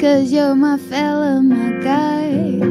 Cause you're my fella, my guy.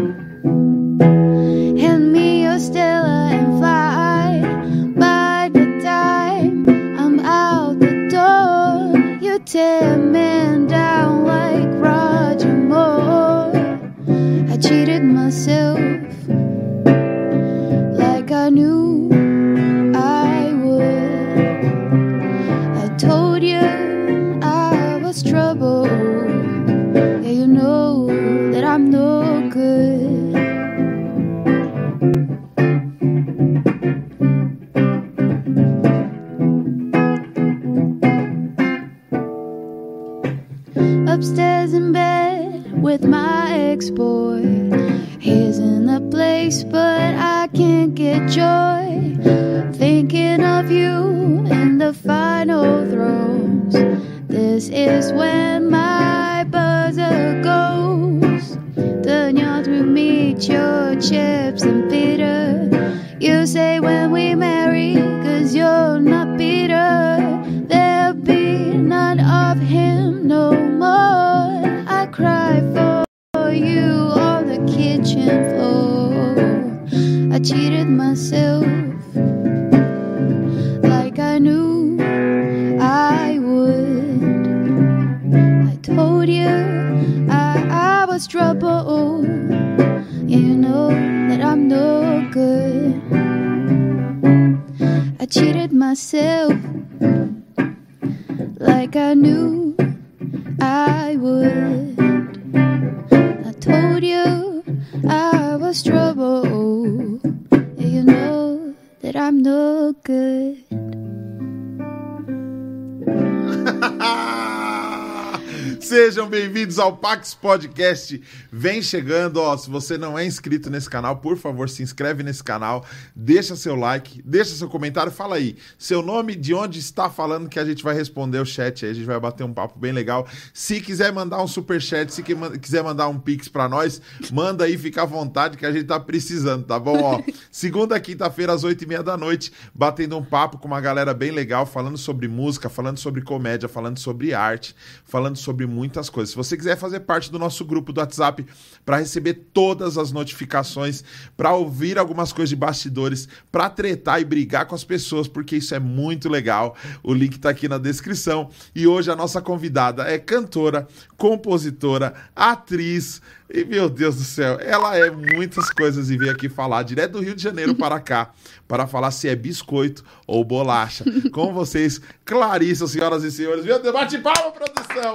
Ao Pax Podcast. Vem chegando, ó. Se você não é inscrito nesse canal, por favor, se inscreve nesse canal, deixa seu like, deixa seu comentário, fala aí seu nome, de onde está falando que a gente vai responder o chat aí, a gente vai bater um papo bem legal. Se quiser mandar um super chat, se quiser mandar um pix para nós, manda aí, fica à vontade que a gente tá precisando, tá bom? Ó, segunda, quinta-feira às oito e meia da noite, batendo um papo com uma galera bem legal, falando sobre música, falando sobre comédia, falando sobre arte, falando sobre muitas coisas. Se você quiser fazer parte do nosso grupo do WhatsApp para receber todas as notificações, para ouvir algumas coisas de bastidores, para tretar e brigar com as pessoas, porque isso é muito legal. O link está aqui na descrição. E hoje a nossa convidada é cantora, compositora, atriz. E meu Deus do céu, ela é muitas coisas e veio aqui falar direto do Rio de Janeiro para cá, para falar se é biscoito ou bolacha. Com vocês, Clarissa, senhoras e senhores. Meu Deus, bate palma, produção!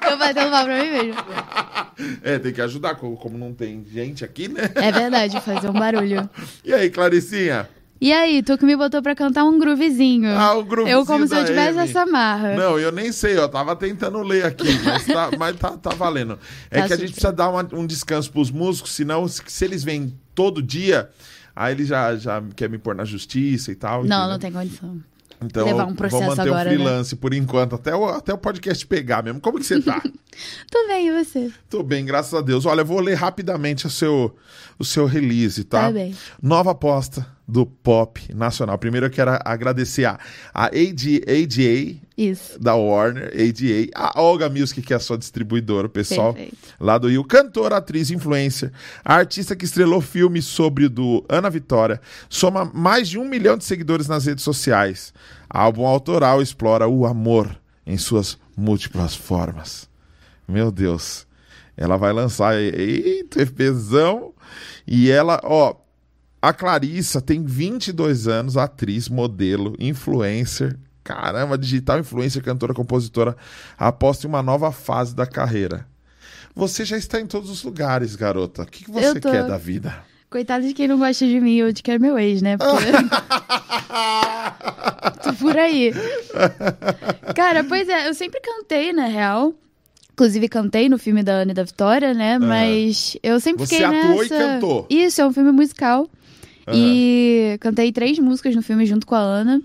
Eu batendo mal pra mim mesmo. É, tem que ajudar, como não tem gente aqui, né? É verdade, fazer um barulho. E aí, Claricinha? E aí, tu que me botou pra cantar um groovezinho. Ah, o groovezinho Eu como se eu tivesse Amy. essa marra. Não, eu nem sei, eu tava tentando ler aqui, mas tá, mas tá, tá valendo. É Tá que a gente precisa dar uma- um descanso pros músicos, senão, se, se eles vêm todo dia, aí eles já, já quer me pôr na justiça e tal. Não, entendeu? não tem condição. Então, levar um vou processo manter agora, o né? freelance por enquanto, até o, até o podcast pegar mesmo. Como que você tá? Tô bem, e você? Tô bem, graças a Deus. Olha, eu vou ler rapidamente o seu, o seu release, tá? Tá bem. Nova aposta do pop nacional. Primeiro eu quero agradecer a, a AD, ADA, Isso. da Warner, ADA, a Olga Music, que é a sua distribuidora, o pessoal Perfeito. lá do Rio, cantora, atriz, influencer, a artista que estrelou filmes sobre o do Ana Vitória, soma mais de um milhão de seguidores nas redes sociais. Álbum autoral explora o amor em suas múltiplas formas. Meu Deus. Ela vai lançar, eita, FPzão, e ela, ó, a Clarissa tem 22 anos, atriz, modelo, influencer. Caramba, digital influencer, cantora, compositora. Aposta em uma nova fase da carreira. Você já está em todos os lugares, garota. O que, que você tô. quer da vida? Coitado de quem não gosta de mim ou de quem é meu ex, né? Porque tô por aí. Cara, pois é, eu sempre cantei, na real. Inclusive, cantei no filme da Ana e da Vitória, né? Mas eu sempre Você fiquei atuou e nessa... cantou. Isso, é um filme musical. Aham. E cantei três músicas no filme junto com a Ana.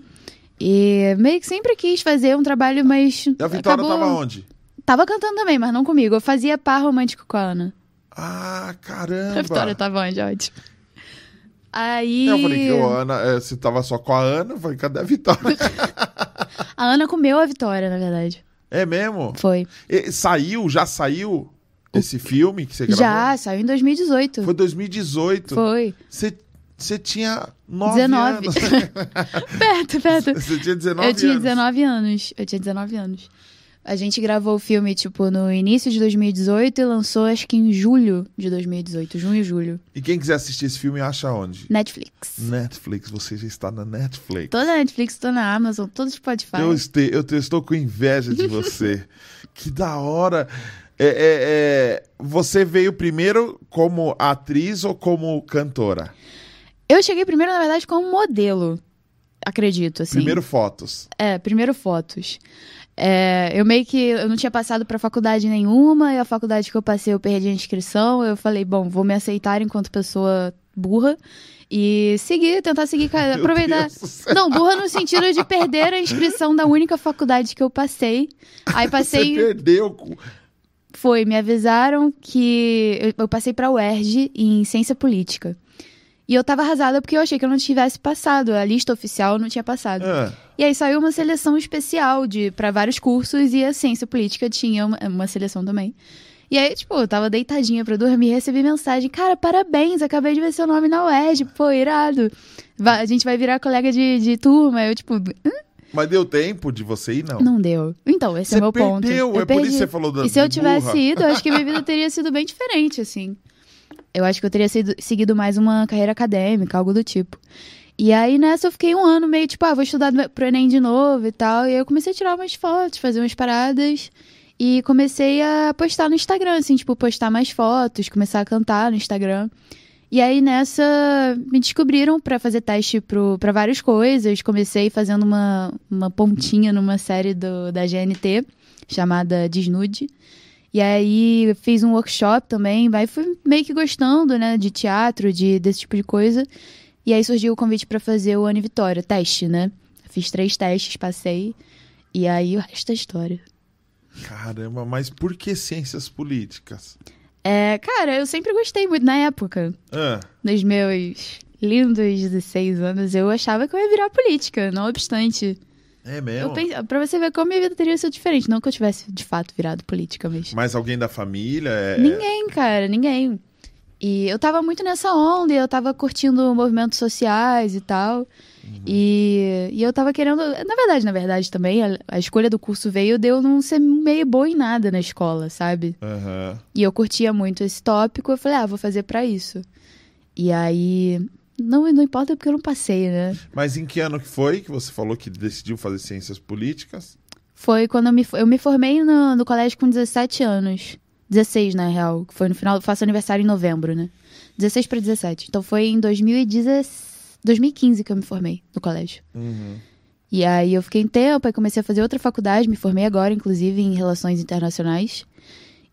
E meio que sempre quis fazer um trabalho, mas. E a Vitória acabou... tava onde? Tava cantando também, mas não comigo. Eu fazia par romântico com a Ana. Ah, caramba. A Vitória tava onde, ótimo. Aí. Eu falei que o Ana, é, você tava só com a Ana, eu falei, cadê a Vitória? A Ana comeu a Vitória, na verdade. é mesmo? Foi. E- saiu, já saiu esse filme que você gravou? Já, saiu em 2018. Foi 2018. Foi. Você, você tinha 9 19. anos. perto, perto. Você tinha 19 Eu tinha anos. 19 anos. Eu tinha 19 anos. A gente gravou o filme, tipo, no início de 2018 e lançou, acho que em julho de 2018. Junho e julho. E quem quiser assistir esse filme, acha onde? Netflix. Netflix, você já está na Netflix. Toda a Netflix, toda na Amazon, todo Spotify. Eu, este, eu, te- eu estou com inveja de você. que da hora. É, é, é, você veio primeiro como atriz ou como cantora? Eu cheguei primeiro, na verdade, como modelo. Acredito, assim. Primeiro fotos. É, primeiro fotos. É, eu meio que eu não tinha passado pra faculdade nenhuma, e a faculdade que eu passei eu perdi a inscrição. Eu falei, bom, vou me aceitar enquanto pessoa burra e seguir, tentar seguir, Meu aproveitar. Não, burra no sentido de perder a inscrição da única faculdade que eu passei. Aí passei. Você perdeu. Foi, me avisaram que eu, eu passei pra UERJ em ciência política. E eu tava arrasada porque eu achei que eu não tivesse passado. A lista oficial não tinha passado. Ah, E aí saiu uma seleção especial de para vários cursos e a ciência política tinha uma, uma seleção também. E aí, tipo, eu tava deitadinha pra dormir e recebi mensagem: Cara, parabéns, acabei de ver seu nome na UERJ, pô, irado. Va- a gente vai virar colega de, de turma. Eu, tipo, "Hã? mas deu tempo de você ir, não? não deu. Então, esse Você é meu ponto. perdeu, Eu é por isso perdi. que você falou da E se eu tivesse burra. ido, eu acho que minha vida teria sido bem diferente, assim. Eu acho que eu teria sido- seguido mais uma carreira acadêmica, algo do tipo. E aí nessa eu fiquei um ano meio tipo, ah, vou estudar pro Enem de novo e tal. E aí eu comecei a tirar umas fotos, fazer umas paradas. E comecei a postar no Instagram, assim, tipo, postar mais fotos, começar a cantar no Instagram. E aí nessa me descobriram pra fazer teste pro, pra várias coisas. Comecei fazendo uma, uma pontinha numa série do, da GNT chamada Desnude. E aí fiz um workshop também, aí fui meio que gostando, né, de teatro, de desse tipo de coisa. E aí surgiu o convite pra fazer o Ana Vitória, teste, né? Fiz três testes, passei. E aí o resto é história. Caramba, mas por que ciências políticas? É, cara, eu sempre gostei muito na época. Ah, Nos meus lindos 16 anos, eu achava que eu ia virar política, não obstante. É mesmo? Eu pra você ver como minha vida teria sido diferente. Não que eu tivesse, de fato, virado política, mas. Mas alguém da família? É... Ninguém, cara, ninguém. E eu tava muito nessa onda, e eu tava curtindo movimentos sociais e tal. E, e eu tava querendo. Na verdade, na verdade também, a, a escolha do curso veio de eu não ser meio boa em nada na escola, sabe? Aham. E eu curtia muito esse tópico, eu falei, ah, vou fazer pra isso. E aí. Não, não importa porque eu não passei, né? Mas em que ano que foi que você falou que decidiu fazer ciências políticas? Foi quando eu me, eu me formei no, no colégio com 17 anos. 16, na real. Foi no final. Faço aniversário em novembro, né? 16 pra 17. Então foi em 2010 2015 que eu me formei no colégio. Uhum. E aí eu fiquei em tempo, aí comecei a fazer outra faculdade, me formei agora, inclusive, em Relações Internacionais.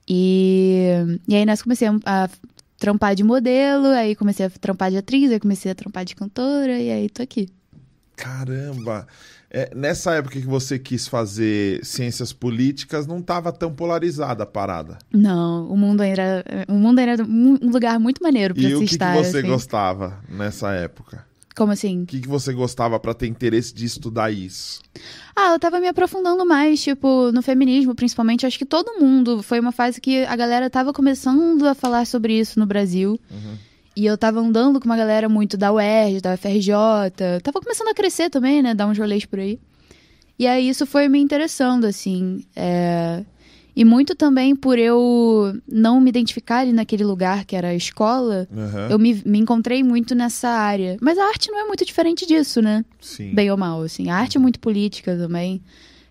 E, e aí nessa comecei a trampar de modelo, aí comecei a trampar de atriz, aí comecei a trampar de cantora, e aí tô aqui. Caramba! É, nessa época que você quis fazer ciências políticas, não estava tão polarizada a parada. Não, o mundo era, o mundo era um lugar muito maneiro pra E se o que, que estar. você assim. gostava nessa época? Como assim? O que, que você gostava para ter interesse de estudar isso? Ah, eu tava me aprofundando mais, tipo, no feminismo, principalmente. Acho que todo mundo. Foi uma fase que a galera tava começando a falar sobre isso no Brasil. E eu tava andando com uma galera muito da UERJ, da UFRJ. Tava começando a crescer também, né? Dar uns rolês por aí. E aí isso foi me interessando, assim. é, E muito também por eu não me identificar ali naquele lugar que era a escola. Aham, Eu me, me encontrei muito nessa área. Mas a arte não é muito diferente disso, né? Sim. bem ou mal, assim. A arte é muito política também,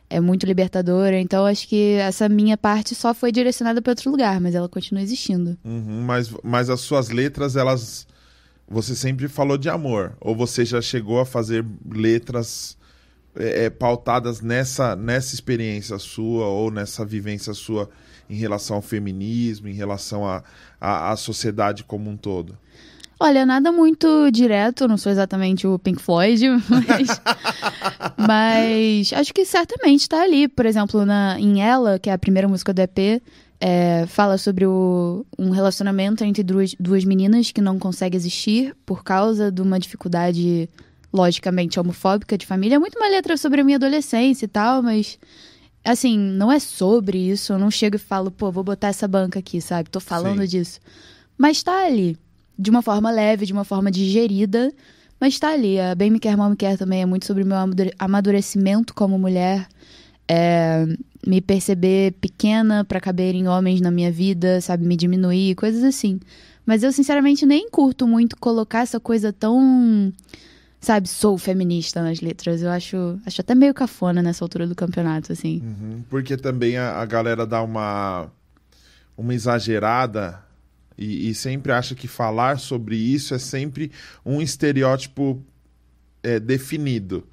é muito libertadora, então acho que essa minha parte só foi direcionada para outro lugar, mas ela continua existindo. Uhum, mas, mas as suas letras, elas. Você sempre falou de amor. Ou você já chegou a fazer letras é, é, pautadas nessa, nessa experiência sua ou nessa vivência sua em relação ao feminismo, em relação à sociedade como um todo? Olha, nada muito direto, não sou exatamente o Pink Floyd, mas, mas acho que certamente está ali. Por exemplo, na, em Ela, que é a primeira música do EP, é, fala sobre o, um relacionamento entre duas, duas meninas que não consegue existir por causa de uma dificuldade, logicamente, homofóbica de família. É muito uma letra sobre a minha adolescência e tal, mas assim, não é sobre isso. Eu não chego e falo, pô, vou botar essa banca aqui, sabe? Tô falando Sim. disso. Mas tá ali de uma forma leve, de uma forma digerida, mas tá ali. A Bem Me Quer, Mal Me Quer também é muito sobre o meu amadurecimento como mulher, é, me perceber pequena para caberem homens na minha vida, sabe, me diminuir, coisas assim. Mas eu, sinceramente, nem curto muito colocar essa coisa tão, sabe, sou feminista nas letras. Eu acho, acho até meio cafona nessa altura do campeonato, assim. Uhum, porque também a, a galera dá uma, uma exagerada e, e, sempre acha que falar sobre isso é sempre um estereótipo é, definido.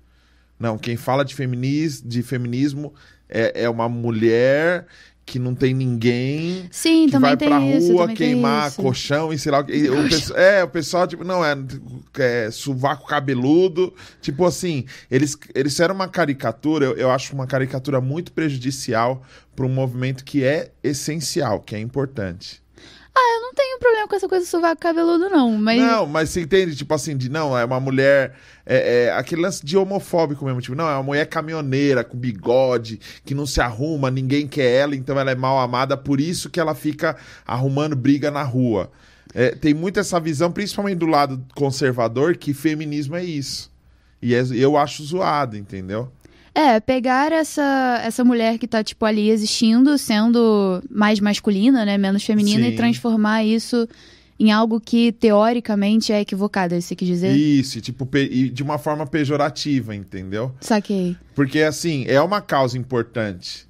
Não, quem fala de, feminis, de feminismo é, é uma mulher que não tem ninguém Sim, que vai pra isso, rua queimar colchão e sei lá o que. É, o pessoal, tipo, não, é, é sovaco cabeludo. Tipo assim, eles, eles eram uma caricatura, eu, eu acho uma caricatura muito prejudicial para um movimento que é essencial, que é importante. Ah, eu não tenho problema com essa coisa do sovaco cabeludo, não. Mas... Não, mas você entende, tipo assim, de não, é uma mulher. É, é, aquele lance de homofóbico mesmo, tipo, não, é uma mulher caminhoneira, com bigode, que não se arruma, ninguém quer ela, então ela é mal amada, por isso que ela fica arrumando briga na rua. É, tem muito essa visão, principalmente do lado conservador, que feminismo é isso. E é, eu acho zoado, entendeu? É, pegar essa, essa mulher que tá, tipo, ali existindo, sendo mais masculina, né? Menos feminina, Sim. e transformar isso em algo que teoricamente é equivocado, é você quer dizer? Isso, tipo, e de uma forma pejorativa, entendeu? Saquei. Porque, assim, é uma causa importante.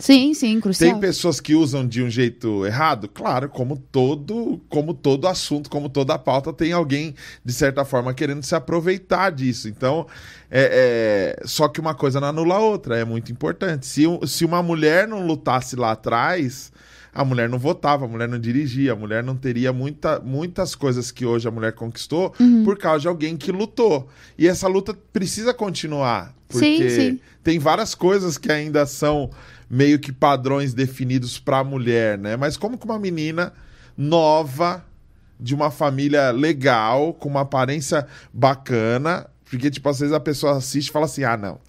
Sim, sim, crucial. Tem pessoas que usam de um jeito errado? Claro, como todo, como todo assunto, como toda pauta, tem alguém, de certa forma, querendo se aproveitar disso. Então, é, é... só que uma coisa não anula a outra, é muito importante. Se, se uma mulher não lutasse lá atrás, a mulher não votava, a mulher não dirigia, a mulher não teria muita, muitas coisas que hoje a mulher conquistou uhum. por causa de alguém que lutou. E essa luta precisa continuar, porque sim, sim. tem várias coisas que ainda são meio que padrões definidos para a mulher, né? Mas como que uma menina nova, de uma família legal, com uma aparência bacana, porque, tipo, às vezes a pessoa assiste e fala assim: ah, não.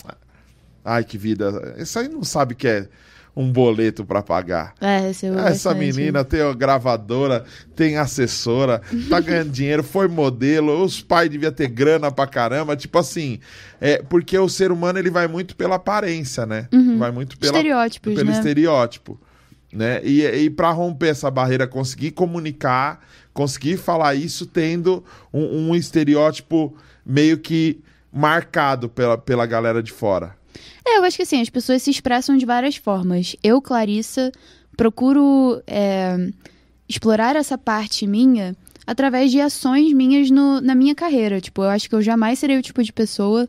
Ai, que vida. Isso aí não sabe que é um boleto para pagar. É, Essa menina tem gravadora, tem assessora, tá ganhando dinheiro, foi modelo, os pais deviam ter grana pra caramba, tipo assim, é porque o ser humano ele vai muito pela aparência, né? Uhum. Vai muito pela, pelo né? estereótipo, né? E, e para romper essa barreira, conseguir comunicar, conseguir falar isso tendo um, um estereótipo meio que marcado pela, pela galera de fora. É, eu acho que assim, as pessoas se expressam de várias formas. Eu, Clarissa, procuro é, explorar essa parte minha através de ações minhas no, na minha carreira. Tipo, eu acho que eu jamais serei o tipo de pessoa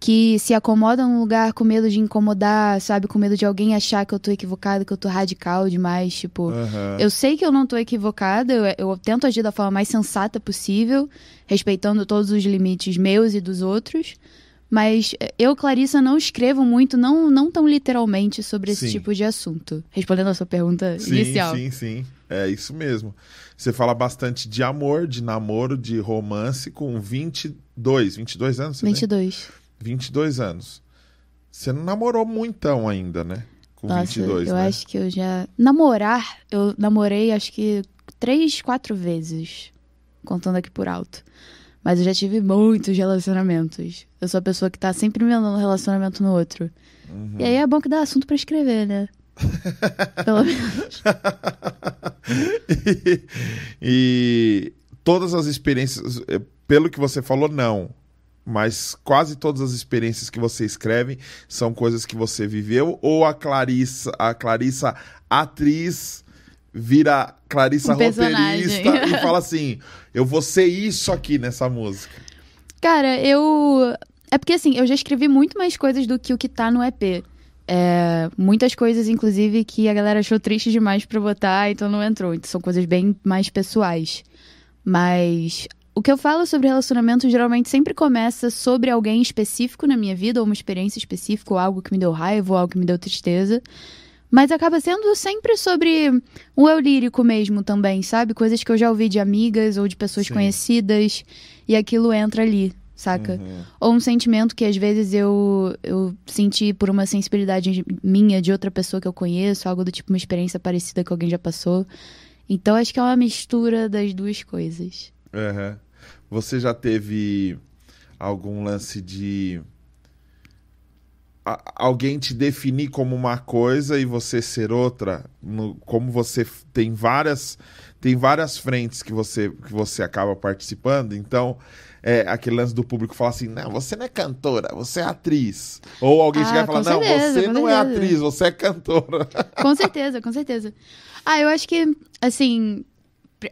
que se acomoda num lugar com medo de incomodar, sabe? Com medo de alguém achar que eu tô equivocada, que eu tô radical demais. Tipo, uhum. eu sei que eu não tô equivocada, eu, eu, tento agir da forma mais sensata possível, respeitando todos os limites meus e dos outros. Mas eu, Clarissa, não escrevo muito, não, não tão literalmente, sobre esse sim. tipo de assunto. Respondendo a sua pergunta sim, inicial. Sim, sim, É isso mesmo. Você fala bastante de amor, de namoro, de romance com 22, 22 anos? 22. Vê? 22 anos. Você não namorou muitão ainda, né? Com Nossa, 22, eu né? acho que eu já... Namorar, eu namorei acho que três, quatro vezes. Contando aqui por alto. Mas eu já tive muitos relacionamentos. Eu sou a pessoa que tá sempre me um relacionamento no outro. Uhum. E aí é bom que dá assunto para escrever, né? Pelo menos. e, e todas as experiências, eh, pelo que você falou, não. Mas quase todas as experiências que você escreve são coisas que você viveu ou a Clarissa, a Clarissa atriz vira Clarissa um roteirista e fala assim: eu vou ser isso aqui nessa música? Cara, eu. É porque, assim, eu já escrevi muito mais coisas do que o que tá no EP. É, muitas coisas, inclusive, que a galera achou triste demais pra botar, então não entrou. Então, são coisas bem mais pessoais. Mas o que eu falo sobre relacionamento geralmente sempre começa sobre alguém específico na minha vida, ou uma experiência específica, ou algo que me deu raiva, ou algo que me deu tristeza. Mas acaba sendo sempre sobre um eu lírico mesmo também, sabe? Coisas que eu já ouvi de amigas ou de pessoas Sim. conhecidas, e aquilo entra ali, saca? Uhum. Ou um sentimento que às vezes eu, eu senti por uma sensibilidade minha de outra pessoa que eu conheço, algo do tipo uma experiência parecida que alguém já passou. Então acho que é uma mistura das duas coisas. Aham. Você já teve algum lance de alguém te definir como uma coisa e você ser outra? No- como você tem várias tem várias frentes que você que você acaba participando, então é aquele lance do público falar assim, não, você não é cantora, você é atriz. Ou alguém Ah, chegar e falar, com não, certeza, você não é certeza. atriz, você é cantora. Com certeza, com certeza. Ah, eu acho que, assim,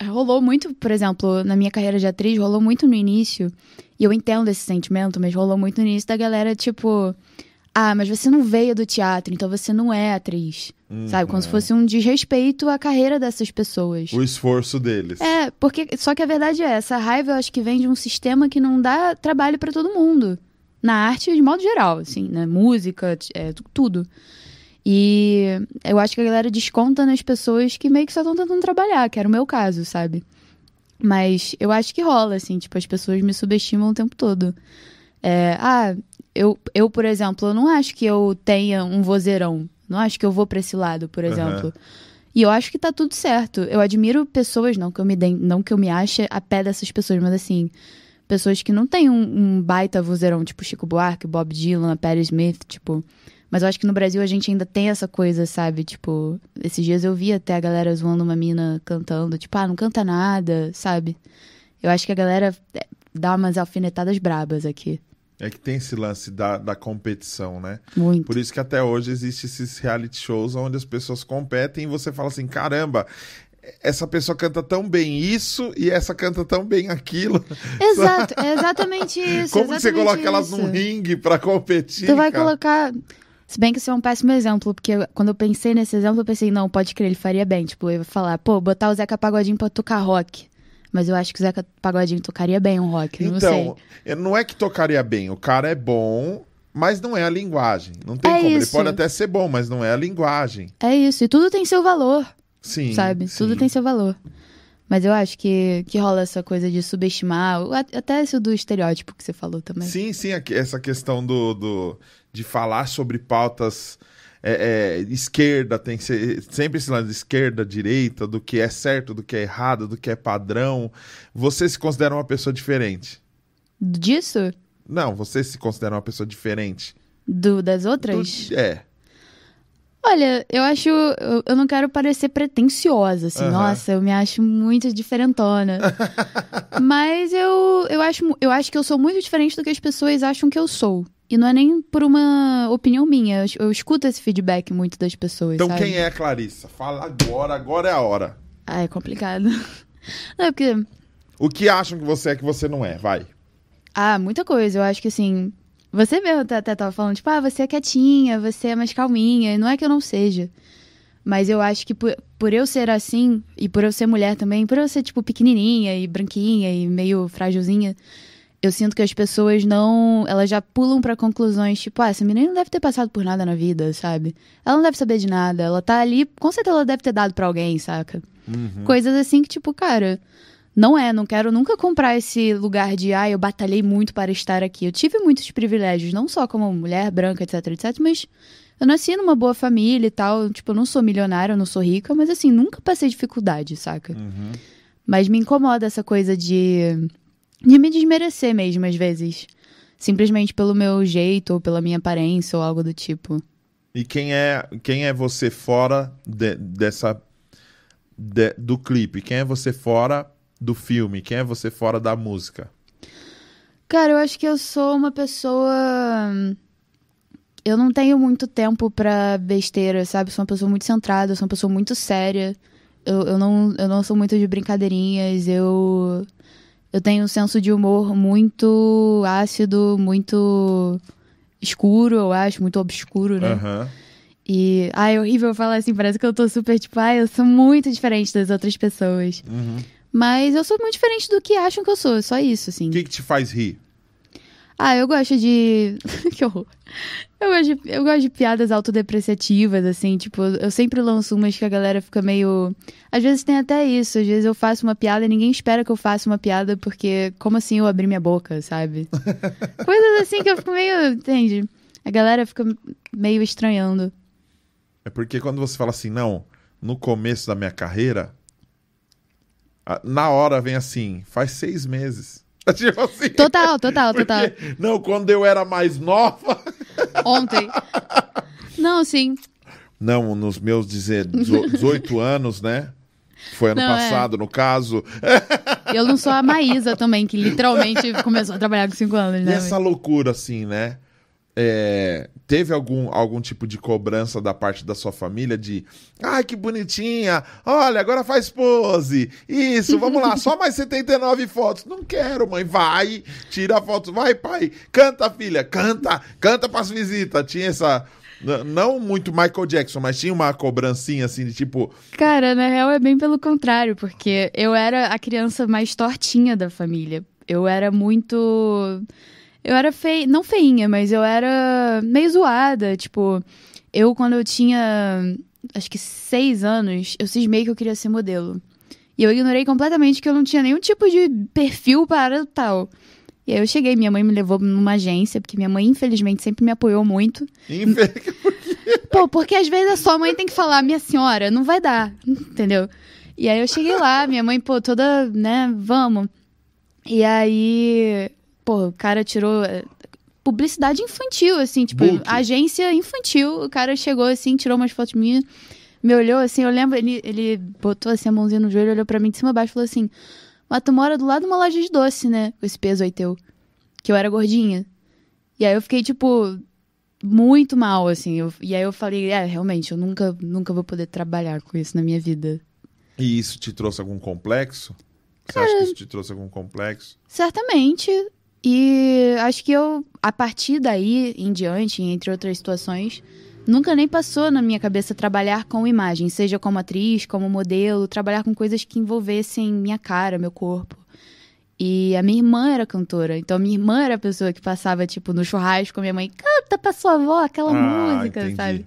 rolou muito, por exemplo, na minha carreira de atriz, rolou muito no início, e eu entendo esse sentimento, mas rolou muito no início da galera, tipo, ah, mas você não veio do teatro, então você não é atriz. Sabe? Como se fosse um desrespeito à carreira dessas pessoas. o esforço deles. É, porque só que a verdade é, essa raiva eu acho que vem de um sistema que não dá trabalho pra todo mundo. Na arte, de modo geral, assim, né? Música, é, tu- tudo. E eu acho que a galera desconta nas pessoas que meio que só estão tentando trabalhar, que era o meu caso, sabe? Mas eu acho que rola, assim, tipo, as pessoas me subestimam o tempo todo. É, ah, eu, eu, por exemplo, eu não acho que eu tenha um vozeirão. Não acho que eu vou pra esse lado, por exemplo. E eu acho que tá tudo certo. Eu admiro pessoas, não que eu me dê, não que eu me ache a pé dessas pessoas, mas assim, pessoas que não têm um, um baita vozeirão, tipo Chico Buarque, Bob Dylan, Patti Smith, tipo. Mas eu acho que no Brasil a gente ainda tem essa coisa, sabe? Tipo, esses dias eu vi até a galera zoando uma mina cantando, tipo, ah, não canta nada, sabe? Eu acho que a galera é, dá umas alfinetadas brabas aqui. É que tem esse lance da, da competição, né? Muito. Por isso que até hoje existem esses reality shows onde as pessoas competem e você fala assim: caramba, essa pessoa canta tão bem isso e essa canta tão bem aquilo. Exato, é exatamente isso. Como que você exatamente coloca elas isso. num ringue pra competir? Tu vai cara? colocar. Se bem que isso é um péssimo exemplo, porque eu- quando eu pensei nesse exemplo, eu pensei, não, pode crer, ele faria bem. Tipo, eu ia falar, pô, botar o Zeca Pagodinho pra tocar rock. Mas eu acho que o Zeca Pagodinho tocaria bem um rock, não sei. Então, é- não é que tocaria bem, o cara é bom, mas não é a linguagem. Não tem É como. Ele isso. pode até ser bom, mas não é a linguagem. É isso, e tudo tem seu valor, Sim. sabe? sim. Tudo tem seu valor. Mas eu acho que, que rola essa coisa de subestimar, até isso do estereótipo que você falou também. Sim, sim, essa questão do, do- de falar sobre pautas é, é, esquerda, tem que ser sempre esse lado de esquerda, direita, do que é certo, do que é errado, do que é padrão. Você se considera uma pessoa diferente? Disso? Não, você se considera uma pessoa diferente? Do, das outras? Do- é. Olha, eu acho. Eu, eu não quero parecer pretensiosa, assim. Aham. Nossa, eu me acho muito diferentona. Mas eu, eu, acho, eu acho que eu sou muito diferente do que as pessoas acham que eu sou. E não é nem por uma opinião minha. Eu, eu escuto esse feedback muito das pessoas. Então sabe? quem é a Clarissa? Fala agora, agora é a hora. Ah, é complicado. Não, é porque. O que acham que você é que você não é? Vai. Ah, muita coisa. Eu acho que assim. Você mesmo até, tava falando, tipo, ah, você é quietinha, você é mais calminha. E não é que eu não seja. Mas eu acho que por, por eu ser assim, e por eu ser mulher também, por eu ser, tipo, pequenininha e branquinha e meio frágilzinha, eu sinto que as pessoas não. Elas já pulam pra conclusões, tipo, ah, essa menina não deve ter passado por nada na vida, sabe? Ela não deve saber de nada. Ela tá ali, com certeza ela deve ter dado pra alguém, saca? Coisas assim que, tipo, cara. Não é, não quero nunca comprar esse lugar de, ah, eu batalhei muito para estar aqui. Eu tive muitos privilégios, não só como mulher branca, etc, etc, mas eu nasci numa boa família e tal. Tipo, eu não sou milionária, eu não sou rica, mas assim, nunca passei dificuldade, saca? Mas me incomoda essa coisa de, de me desmerecer mesmo, às vezes. Simplesmente pelo meu jeito, ou pela minha aparência, ou algo do tipo. E quem é, quem é você fora de- dessa de- do clipe? Quem é você fora do filme? Quem é você fora da música? Cara, eu acho que eu sou uma pessoa. Eu não tenho muito tempo pra besteira, sabe? Eu sou uma pessoa muito centrada, eu sou uma pessoa muito séria. Eu, eu, não, eu não sou muito de brincadeirinhas, eu. Eu tenho um senso de humor muito ácido, muito escuro, eu acho, muito obscuro, né? Aham. E, ai, é horrível falar assim, parece que eu tô super, tipo, ai, eu sou muito diferente das outras pessoas. Uhum. Mas eu sou muito diferente do que acham que eu sou, só isso, assim. O que, que te faz rir? Ah, eu gosto de. que horror. Eu gosto, de, eu gosto de piadas autodepreciativas, assim, tipo, eu sempre lanço umas que a galera fica meio. Às vezes tem até isso, às vezes eu faço uma piada e ninguém espera que eu faça uma piada, porque como assim eu abri minha boca, sabe? Coisas assim que eu fico meio. Entende? A galera fica meio estranhando. É porque quando você fala assim, não, no começo da minha carreira, na hora vem assim, faz seis meses. Tipo assim. Total, total, total. porque, não, quando eu era mais nova. Ontem. Não, sim. Não, nos meus dizer, 18 anos, né? Foi ano Não, é. passado, no caso. Eu não sou a Maísa também, que literalmente começou a trabalhar com 5 anos, E né? essa loucura, assim, né? É, teve algum, algum tipo de cobrança da parte da sua família de ai, que bonitinha, olha, agora faz pose, isso, vamos lá, só mais 79 fotos. Não quero, mãe, vai, tira a foto, vai, pai, canta, filha, canta, canta pras visitas. Tinha essa, não muito Michael Jackson, mas tinha uma cobrancinha assim de tipo, Cara, na real é bem pelo contrário, porque eu era a criança mais tortinha da família. Eu era muito. Eu era feia. Não feinha, mas eu era meio zoada. Tipo, eu, quando eu tinha. Acho que seis anos, eu cismei que eu queria ser modelo. E eu ignorei completamente que eu não tinha nenhum tipo de perfil para tal. E aí eu cheguei, minha mãe me levou numa agência, porque minha mãe, infelizmente, sempre me apoiou muito. infe- Pô, porque às vezes a sua mãe tem que falar, minha senhora, não vai dar, entendeu? E aí eu cheguei lá, minha mãe, pô, toda, né, vamos. E aí, pô, o cara tirou eh, publicidade infantil, assim, tipo, Book. agência infantil. O cara chegou assim, tirou umas fotos minhas, me olhou assim, eu lembro, ele, ele botou assim a mãozinha no joelho, olhou pra mim de cima a baixo e falou assim: Mas tu mora do lado de uma loja de doce, né? Com esse peso aí teu. Que eu era gordinha. E aí eu fiquei, tipo, muito mal, assim. Eu- e aí eu falei, é, realmente, eu nunca, nunca vou poder trabalhar com isso na minha vida. E isso te trouxe algum complexo? Você acha que isso te trouxe algum complexo? Certamente. E acho que eu, a partir daí em diante, entre outras situações, nunca nem passou na minha cabeça trabalhar com imagem, seja como atriz, como modelo, trabalhar com coisas que envolvessem minha cara, meu corpo. E a minha irmã era cantora, então a minha irmã era a pessoa que passava, tipo, no churrasco com a minha mãe, canta pra sua avó aquela Ah, música, entendi. sabe?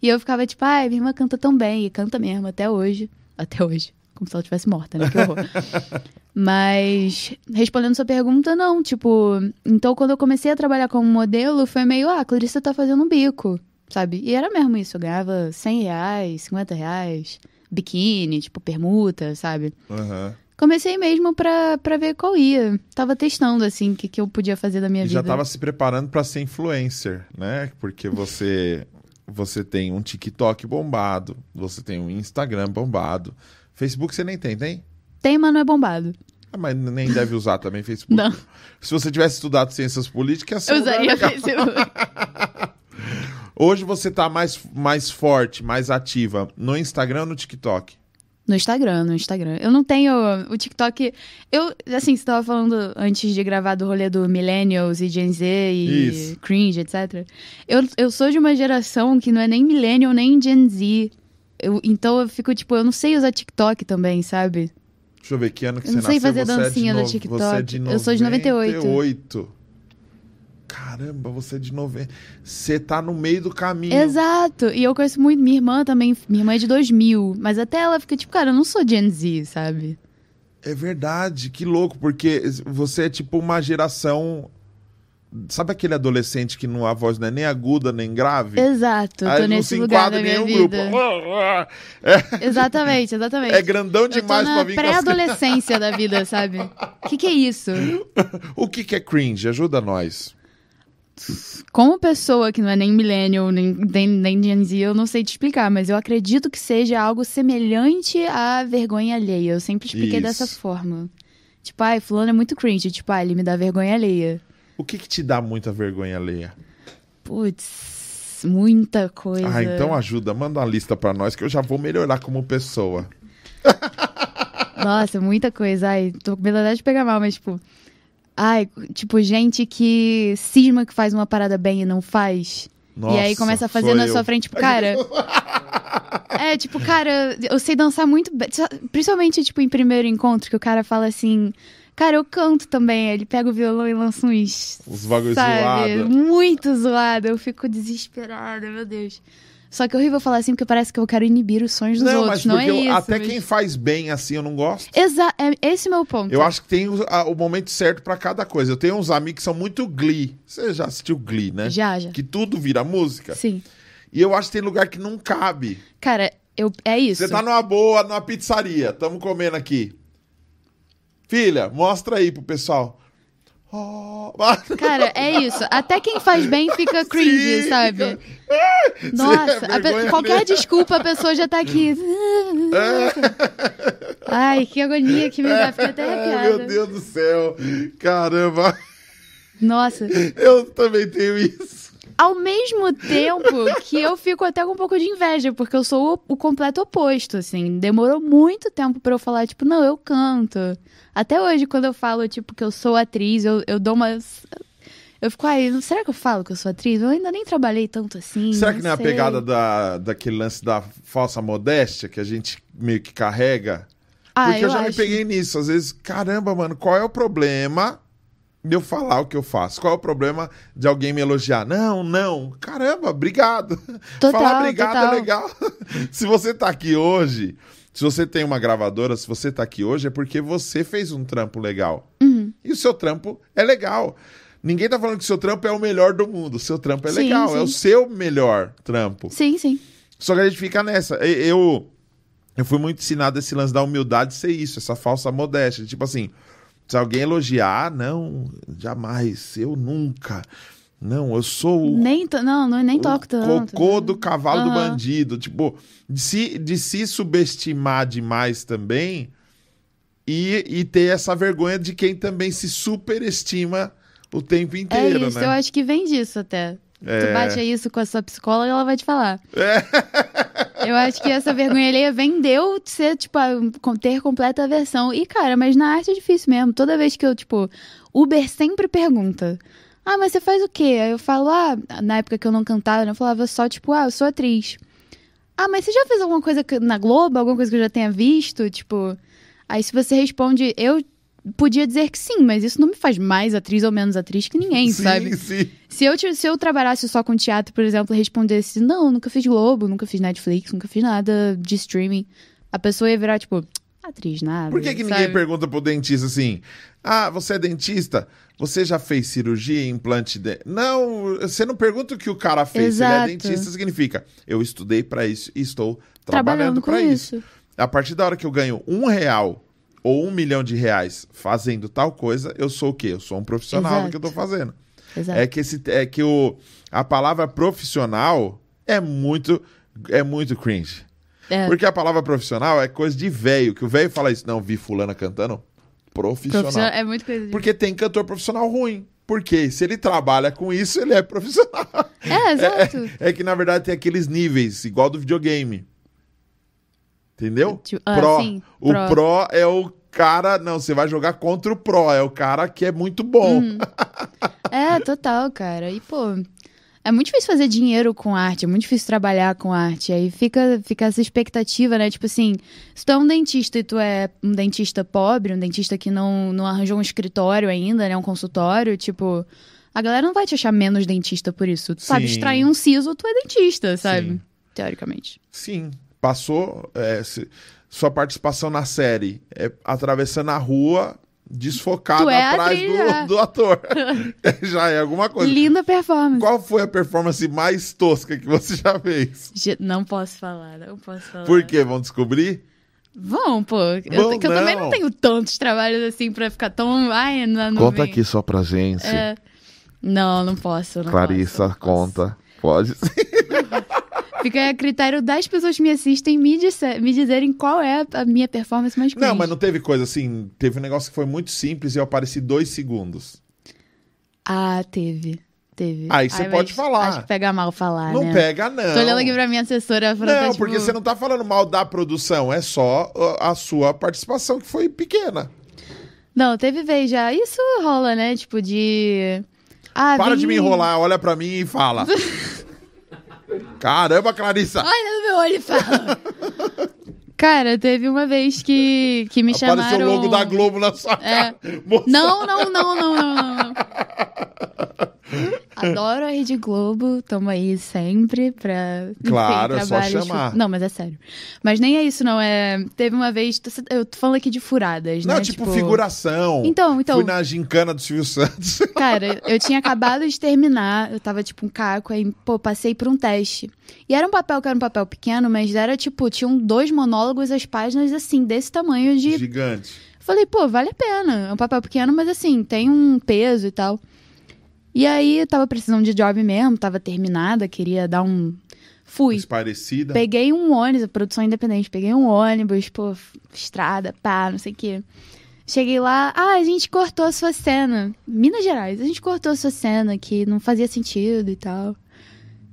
E eu ficava tipo, ai, minha irmã canta tão bem, e canta mesmo, até hoje. Até hoje. Como se ela tivesse morta, né? Que horror. Mas, respondendo sua pergunta, não. Tipo, então quando eu comecei a trabalhar como modelo, foi meio, ah, a Clarissa tá fazendo um bico, sabe? E era mesmo isso. Eu ganhava 100 reais, 50 reais, biquíni, tipo, permuta, sabe? Aham. Comecei mesmo pra, pra ver qual ia. Tava testando, assim, o que, que eu podia fazer da minha E vida. já estava se preparando para ser influencer, né? Porque você você tem um TikTok bombado, você tem um Instagram bombado. Facebook você nem tem, tem? Tem, mas não é bombado. Ah, mas nem deve usar também Facebook. Não. Se você tivesse estudado ciências políticas, Eu usaria legal. Facebook. Hoje você tá mais, mais forte, mais ativa no Instagram ou no TikTok? No Instagram, no Instagram. Eu não tenho o TikTok. Eu, assim, você tava falando antes de gravar do rolê do Millennials e Gen Z e Isso. cringe, etc. Eu, eu sou de uma geração que não é nem Millennial nem Gen Z. Eu- então eu fico, tipo, eu não sei usar TikTok também, sabe? Deixa eu ver que ano que Eu você não sei nasceu. fazer você é dancinha no no- TikTok. Você é de Eu sou de 98. 98. Caramba, você é de 90. Você tá no meio do caminho. Exato. E eu conheço muito. Minha irmã também. Minha irmã é de 2000. Mas até ela fica, tipo, cara, eu não sou Gen Z, sabe? É verdade, que louco, porque você é tipo uma geração. Sabe aquele adolescente que não, a voz não é nem aguda nem grave? Exato. Eu Aí tô não nesse se lugar enquadra da em minha nenhum vida. grupo. Exatamente, exatamente. É grandão demais pra vir pré-adolescência da vida, sabe? O que, que é isso? O que, que é cringe? Ajuda nós. Como pessoa que não é nem millennial, nem, nem, nem Gen Z, eu não sei te explicar, mas eu acredito que seja algo semelhante à vergonha alheia. Eu sempre expliquei Isso. dessa forma. Tipo, ai, fulano é muito cringe. Tipo, ai, ele me dá vergonha alheia. O que, que te dá muita vergonha alheia? Putz, muita coisa. Ah, então ajuda. Manda uma lista pra nós que eu já vou melhorar como pessoa. Nossa, muita coisa. Ai, tô com medo de pegar mal, mas tipo. Ai, tipo, gente que cisma que faz uma parada bem e não faz. e aí Nossa, começa a fazer na eu. sua frente, tipo, cara. é, tipo, cara, eu sei dançar muito bem. Principalmente, tipo, em primeiro encontro, que o cara fala assim. Cara, eu canto também. Ele pega o violão e lança uns. Os bagulhos sabe, zoados. Muito zoado. Eu fico desesperada, meu Deus. Só que é horrível falar assim, porque parece que eu quero inibir os sonhos dos Não, outros. mas Não porque é eu- isso. até mas- quem faz bem assim eu não gosto. Exa é esse é o meu ponto. Eu acho que tem o, a- o momento certo pra cada coisa. Eu tenho uns amigos que são muito Glee. Você já assistiu Glee, né? Já, já. Que tudo vira música. Sim. E eu acho que tem lugar que não cabe. Cara, eu, é isso. Você tá numa boa, numa pizzaria. Tamo comendo aqui. Filha, mostra aí pro pessoal. Oh. Cara, é isso. Até quem faz bem fica cringe, Sim, sabe? fica- Nossa, pe- vergonha qualquer desculpa a pessoa já tá aqui. Ai, que agonia que me dá. Fiquei até Ai, arrepiada. meu Deus do céu. Caramba. Nossa. Eu também tenho isso. Ao mesmo tempo que eu fico até com um pouco de inveja, porque eu sou o, o completo oposto, assim. Demorou muito tempo pra eu falar, tipo, não, eu canto. Até hoje, quando eu falo, tipo, que eu sou atriz, eu, eu dou umas. Eu fico, ai, será que eu falo que eu sou atriz? Eu ainda nem trabalhei tanto assim. Será que não é a sei." pegada da, daquele lance da falsa modéstia que a gente meio que carrega? Ah, Porque eu, já me acho. peguei nisso. Às vezes, caramba, mano, qual é o problema de eu falar o que eu faço? Qual é o problema de alguém me elogiar? Não, não. Caramba, obrigado. Total, falar obrigado total. é legal. se você tá aqui hoje, se você tem uma gravadora, se você tá aqui hoje, é porque você fez um trampo legal. Uhum. E o seu trampo é legal. Ninguém tá falando que o seu trampo é o melhor do mundo. O seu trampo é Sim, legal. É sim. o seu melhor trampo. Sim, sim. Só que a gente fica nessa. Eu, eu fui muito ensinado esse lance da humildade ser isso, essa falsa modéstia. Tipo assim, se alguém elogiar, não, jamais, eu nunca. Não, eu sou o, Nem to... Não, não, nem toco tanto. cocô né? do cavalo do Aham. bandido. Tipo, de se, de se subestimar demais também e, e ter essa vergonha de quem também se superestima o tempo É inteiro, isso, né? eu acho que vem disso até. É. Tu bate isso com a sua psicóloga, ela vai te falar. Eu acho que essa vergonha alheia vem de eu ser, tipo, a- ter completa aversão. E, cara, mas na arte é difícil mesmo. Toda vez que eu, tipo, Uber sempre pergunta. Ah, mas você faz o quê? Aí eu falo, ah, na época que eu não cantava, né, eu falava só, tipo, ah, eu sou atriz. Ah, mas você já fez alguma coisa na Globo? Alguma coisa que eu já tenha visto? Tipo. Aí se você responde, eu podia dizer que sim, mas isso não me faz mais atriz ou menos atriz que ninguém, sim, sabe? sim. Se eu, se eu trabalhasse só com teatro, por exemplo, e respondesse, não, nunca fiz Globo, nunca fiz Netflix, nunca fiz nada de streaming, a pessoa ia virar, tipo, atriz nada. Por que, que sabe? ninguém pergunta pro dentista assim? Ah, você é dentista? Você já fez cirurgia e implante de... Não, você não pergunta o que o cara fez. Se ele Exato. é dentista, significa eu estudei pra isso e estou Trabalhando trabalhando pra isso. isso. A partir da hora que eu ganho um real ou um milhão de reais fazendo tal coisa, eu sou o quê? Eu sou um profissional do Exato. que eu tô fazendo. Exato. É que, esse, é que o, a palavra profissional é muito, é muito cringe. É, Porque a palavra profissional é coisa de velho, que o velho fala isso. Não, vi fulana cantando. Profissional. profissional, é muito coisa de... Porque tem cantor profissional ruim. Porque se ele trabalha com isso, ele é profissional. É, exato. É que, na verdade, tem aqueles níveis, igual do videogame. Entendeu? Tipo, ah, pro. sim, o pro. pro. é o cara. Não, você vai jogar contra o pro. É o cara que é muito bom. Uhum. É, total, cara. E, pô, é muito difícil fazer dinheiro com arte, é muito difícil trabalhar com arte. Aí fica, fica essa expectativa, né? Tipo assim, se tu é um dentista e tu é um dentista pobre, um dentista que não, não arranjou um escritório ainda, né? Um consultório, tipo. A galera não vai te achar menos dentista por isso. Tu sabe Sim. extrair um siso, tu é dentista, sabe? Sim. Teoricamente. Sim. Passou. é, se- sua participação na série é atravessando a rua. Desfocado Tu é atrás do, do ator. já é alguma coisa. Linda performance. Qual foi a performance mais tosca que você já fez? Não posso falar, não posso falar. Por quê? Vão descobrir? Vão, pô. Eu, que eu também não. não tenho tantos trabalhos assim pra ficar tão. Ai, na nuvem. Conta aqui só pra gente. É. Não, não posso. Não Clarissa, posso, não posso. conta. Pode Fica a critério das pessoas que me assistem me, disser- me dizerem qual é a minha performance mais cringe. Não, mas não teve coisa assim. Teve um negócio que foi muito simples e eu apareci dois segundos. Ah, teve. teve. Aí você Ai, pode falar. Acho que pega mal falar, não né? pega, não. Tô olhando aqui pra minha assessora falando Não, tipo, porque você não tá falando mal da produção, é só uh, a sua participação que foi pequena. Não, teve vez já. Isso rola, né? Tipo, de. Ah, Para vem- de me enrolar, olha pra mim e fala. Caramba, Clarissa! Olha no meu olho e fala. Cara, teve uma vez que, que me Apareceu chamaram. o logo da Globo na sua É. cara. Moça, não, não, não, não, não, não. Adoro a Rede Globo, tamo aí sempre pra. enfim, Claro, é só chamar. Não, mas é sério. Mas nem é isso, não. É... Teve uma vez. Eu tô falando aqui de furadas, Não, né? tipo, figuração. Então, então. Fui na gincana do Silvio Santos. Cara, eu tinha acabado de terminar, eu tava tipo um caco, aí, pô, passei por um teste. E era um papel que era um papel pequeno, mas era tipo, tinham dois monólogos, as páginas assim, desse tamanho de. Gigante. Falei, pô, vale a pena. É um papel pequeno, mas assim, tem um peso e tal. E aí, eu tava precisando de job mesmo, tava terminada, queria dar um. Fui. Parecida. Peguei um ônibus, produção independente, peguei um ônibus, pô, estrada, pá, não sei o quê. Cheguei lá, ah, a gente cortou a sua cena. Minas Gerais, a gente cortou a sua cena, que não fazia sentido e tal.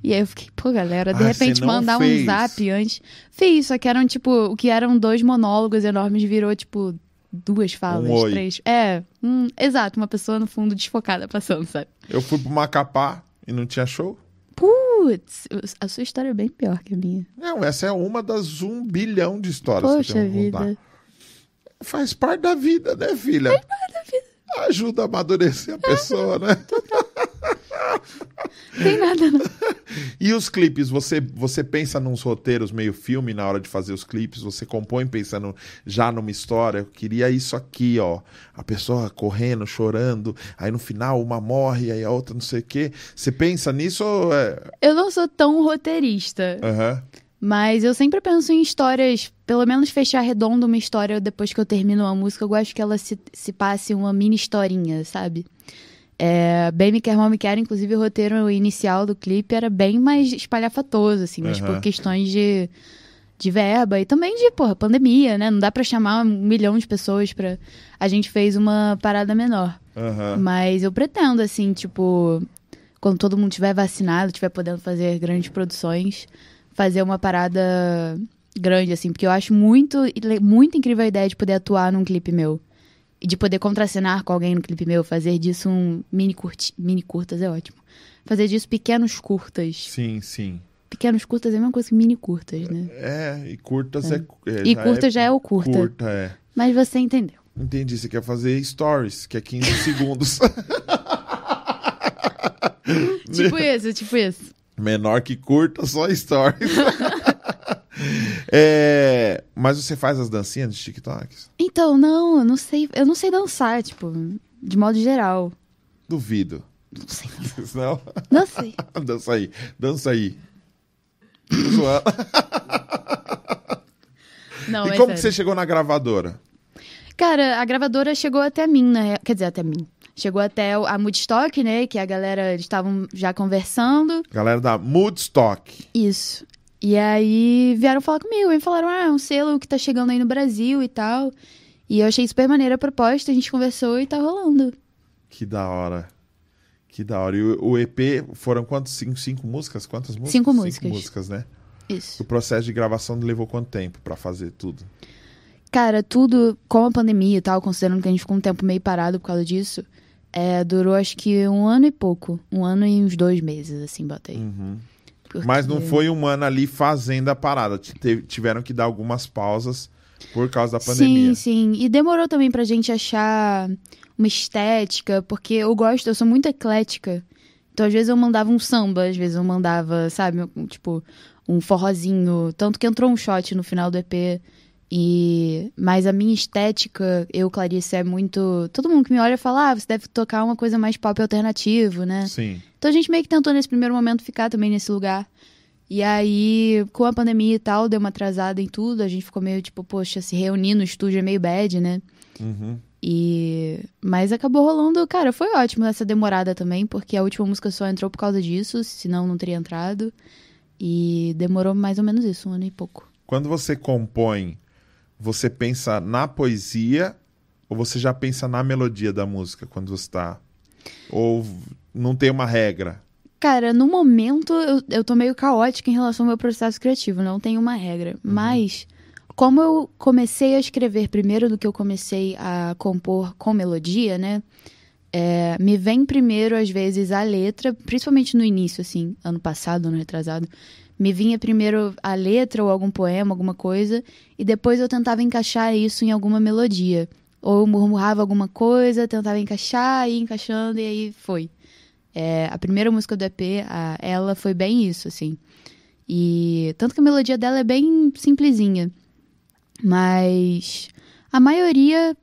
E aí eu fiquei, pô, galera, de Ah, repente mandar fez. um zap antes. Fiz, só que eram, tipo, o que eram dois monólogos enormes virou, tipo, duas falas, Um três. É, hum, exato, uma pessoa no fundo desfocada passando, sabe? Eu fui pro Macapá e não tinha show. Putz, a sua história é bem pior que a minha. Não, essa é uma das um bilhão de histórias que eu Poxa tenho vida. Faz parte da vida, né, filha? Faz parte da vida. Ajuda a amadurecer a pessoa, né? Tem nada, não. E os clipes, você, você pensa nos roteiros meio filme na hora de fazer os clipes, você compõe pensando já numa história, eu queria isso aqui, ó. A pessoa correndo, chorando, aí no final uma morre, aí a outra não sei o quê. Você pensa nisso é... Eu não sou tão roteirista, Aham. mas eu sempre penso em histórias, pelo menos fechar redondo uma história depois que eu termino uma música, eu gosto que ela se, se passe uma mini historinha, sabe? É, bem Me Quer Mal Me Quer, inclusive o roteiro inicial do clipe era bem mais espalhafatoso, assim, mas Aham. por questões de, de verba e também de, porra, pandemia, né? Não dá pra chamar um milhão de pessoas pra... A gente fez uma parada menor. Aham. Mas eu pretendo, assim, tipo, quando todo mundo tiver vacinado, tiver podendo fazer grandes produções, fazer uma parada grande, assim, porque eu acho muito, muito incrível a ideia de poder atuar num clipe meu. E de poder contracenar com alguém no clipe meu, fazer disso um mini, curti, mini curtas é ótimo. Fazer disso pequenos curtas. Sim, sim. Pequenos curtas é a mesma coisa que mini curtas, né? É, e curtas é. é, E curta já é o curta. Curta, é. Mas você entendeu. Entendi, você quer fazer stories, que é 15 segundos. Tipo isso, tipo isso. Menor que curta, só stories. É, mas você faz as dancinhas de TikToks? Então, não, eu não sei, eu não sei dançar, tipo, de modo geral. Duvido. Não sei. Não? Não sei. dança aí, dança aí. Não, e é como que você chegou na gravadora? Cara, a gravadora chegou até mim, né? Quer dizer, até mim. Chegou até a Moodstock, né? Que a galera, eles estavam já conversando. Galera da Moodstock. Isso. E aí vieram falar comigo. E falaram, ah, é um selo que tá chegando aí no Brasil e tal. E eu achei super maneira a proposta, a gente conversou e tá rolando. Que da hora. Que da hora. E o, EP foram quantos? Cinco, cinco músicas? Quantas músicas? Cinco músicas. Cinco músicas, né? Isso. O processo de gravação levou quanto tempo pra fazer tudo? Cara, tudo com a pandemia e tal, considerando que a gente ficou um tempo meio parado por causa disso, é, durou acho que um ano e pouco. Um ano e uns dois meses, assim, botei. Uhum. Porque- Mas não foi um ano ali fazendo a parada. Tiveram que dar algumas pausas por causa da pandemia. Sim, sim. E demorou também pra gente achar uma estética, porque eu gosto, eu sou muito eclética. Então, às vezes eu mandava um samba, às vezes eu mandava, sabe, tipo, um forrozinho. Tanto que entrou um shot no final do EP. E... Mas a minha estética, eu, Clarice, é muito. Todo mundo que me olha fala, ah, você deve tocar uma coisa mais pop alternativo, né? Sim. Então a gente meio que tentou nesse primeiro momento ficar também nesse lugar. E aí, com a pandemia e tal, deu uma atrasada em tudo. A gente ficou meio tipo, poxa, se reunir no estúdio é meio bad, né? Uhum. E. Mas acabou rolando, cara, foi ótimo essa demorada também, porque a última música só entrou por causa disso, senão não teria entrado. E demorou mais ou menos isso, um ano e pouco. Quando você compõe, você pensa na poesia ou você já pensa na melodia da música quando você tá. Ou não tem uma regra? Cara, no momento eu, eu tô meio caótica em relação ao meu processo criativo, não tem uma regra. Mas, como eu comecei a escrever primeiro do que eu comecei a compor com melodia, né? é, me vem primeiro, às vezes, a letra, principalmente no início, assim, ano passado, ano retrasado. Me vinha primeiro a letra ou algum poema, alguma coisa, e depois eu tentava encaixar isso em alguma melodia. Ou murmurava alguma coisa, tentava encaixar, ia encaixando, e aí foi. É, a primeira música do EP, a, ela foi bem isso, assim. E tanto que a melodia dela é bem simplesinha. Mas a maioria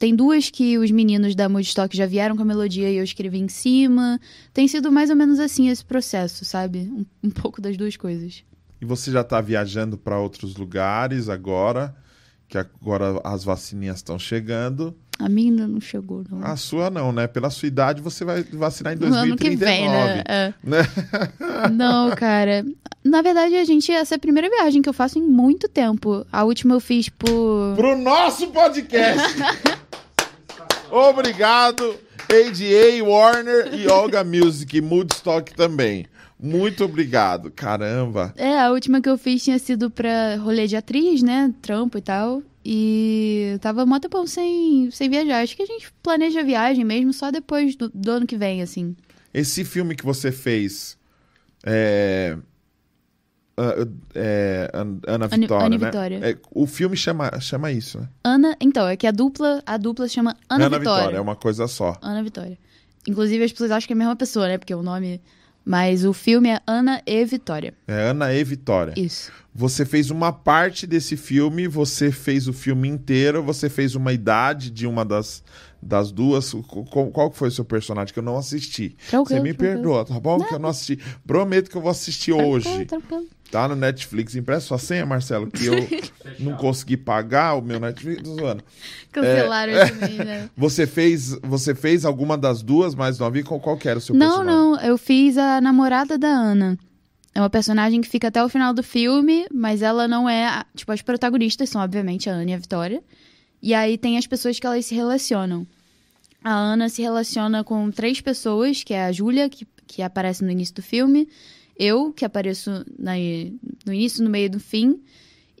tem duas que os meninos da Moodstock já vieram com a melodia e eu escrevi em cima. Tem sido mais ou menos assim esse processo, sabe? Um, um pouco das duas coisas. E você já está viajando para outros lugares agora? Que agora as vacininhas estão chegando. A minha ainda não chegou, não. A sua não, né? Pela sua idade, você vai vacinar em No ano que 2039. vem, né? É. Não, cara. Na verdade, a gente, essa é a primeira viagem que eu faço em muito tempo. A última eu fiz por. Pro nosso podcast! Obrigado, ADA, Warner e Olga Music, Moodstock também. Muito obrigado. Caramba. É, a última que eu fiz tinha sido pra rolê de atriz, né? Trampo e tal. E tava mó tempão sem, sem viajar. Acho que a gente planeja a viagem mesmo só depois do, do ano que vem, assim. Esse filme que você fez. É. ah, é, An- Ana Ana- Vitória, Ana né? Vitória. É, o filme chama, chama isso, né? Ana. Então, é que a dupla, a dupla chama Ana, Vitória. é uma coisa só. Ana Vitória. Inclusive, as pessoas acham que é a mesma pessoa, né? Porque o nome. Mas o filme é Ana e Vitória. É Ana e Vitória. Isso. Você fez uma parte desse filme, você fez o filme inteiro, você fez uma idade de uma das, das duas. Qual, foi o seu personagem que eu não assisti? Tranquilo, você me tranquilo. perdoa, tá bom? Que eu não assisti. Prometo que eu vou assistir hoje. Tranquilo, tranquilo. Tá no Netflix. Empresta sua senha, Marcelo, que eu não consegui pagar o meu Netflix. Tô zoando. Cancelaram É. de mim, né? Você fez, você fez alguma das duas mais novinha? Qual, qual que era o seu Não, personagem? não. Eu fiz a namorada da Ana. É uma personagem que fica até o final do filme, mas ela não é. a- Tipo, as protagonistas são, obviamente, a Ana e a Vitória. E aí tem as pessoas que elas se relacionam. A Ana se relaciona com três pessoas, que é a Júlia, que, que aparece no início do filme, eu, que apareço na- no início, no meio e no fim,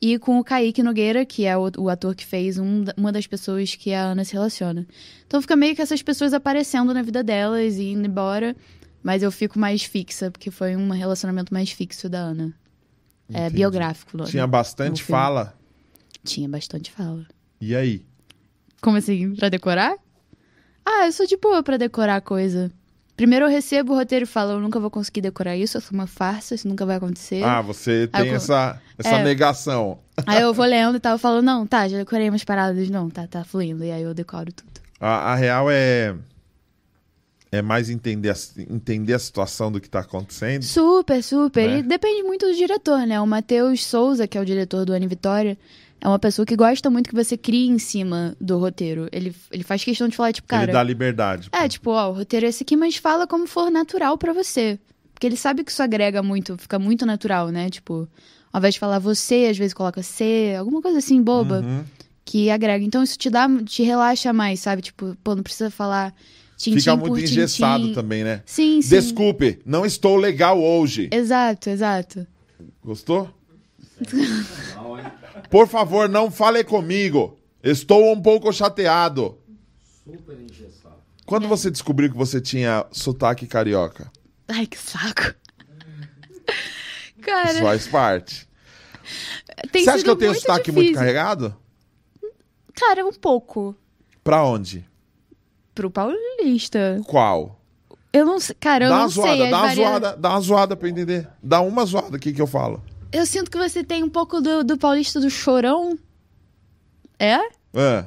e com o Kaique Nogueira, que é o, o ator que fez um uma das pessoas que a Ana se relaciona. Então fica meio que essas pessoas aparecendo na vida delas e indo embora, mas eu fico mais fixa, porque foi um relacionamento mais fixo da Ana. É Entendi. biográfico, lógico. Tinha bastante fala. Tinha bastante fala. E aí? Como assim? Pra decorar? Ah, eu sou de boa pra decorar coisa. Primeiro eu recebo o roteiro e falo, eu nunca vou conseguir decorar isso, eu sou uma farsa, isso nunca vai acontecer. Ah, você tem eu- essa, essa É. negação. Aí eu vou lendo e tal, eu falo, não, tá, já decorei umas paradas, não, tá, tá fluindo. E aí eu decoro tudo. A, a real é. É mais entender a, entender a situação do que tá acontecendo. Super, super. Né? E depende muito do diretor, né? O Matheus Souza, que é o diretor do Ana Vitória, é uma pessoa que gosta muito que você crie em cima do roteiro. Ele, ele faz questão de falar, tipo, cara. Ele dá liberdade. É, tipo, ó, o roteiro é esse aqui, mas fala como for natural pra você. Porque ele sabe que isso agrega muito, fica muito natural, né? Tipo, ao invés de falar você, às vezes coloca C, alguma coisa assim, boba, Uhum. que agrega. Então isso te dá, te relaxa mais, sabe? Tipo, pô, não precisa falar tintim Fica muito tintim. engessado também, né? Sim, sim. Desculpe, não estou legal hoje. Exato, exato. Gostou? Por favor, não fale comigo. Estou um pouco chateado. Quando você descobriu que você tinha sotaque carioca? Ai, que saco. Cara, Isso faz parte. tem você acha que eu tenho sotaque difícil. muito carregado? Cara, um pouco. Pra onde? Pro paulista. Qual? Eu não sei. Cara, eu dá não uma zoada, sei. dá uma varia- zoada, dá uma zoada pra entender. Dá uma zoada aqui que eu falo. Eu sinto que você tem um pouco do, do paulista do chorão. É? É,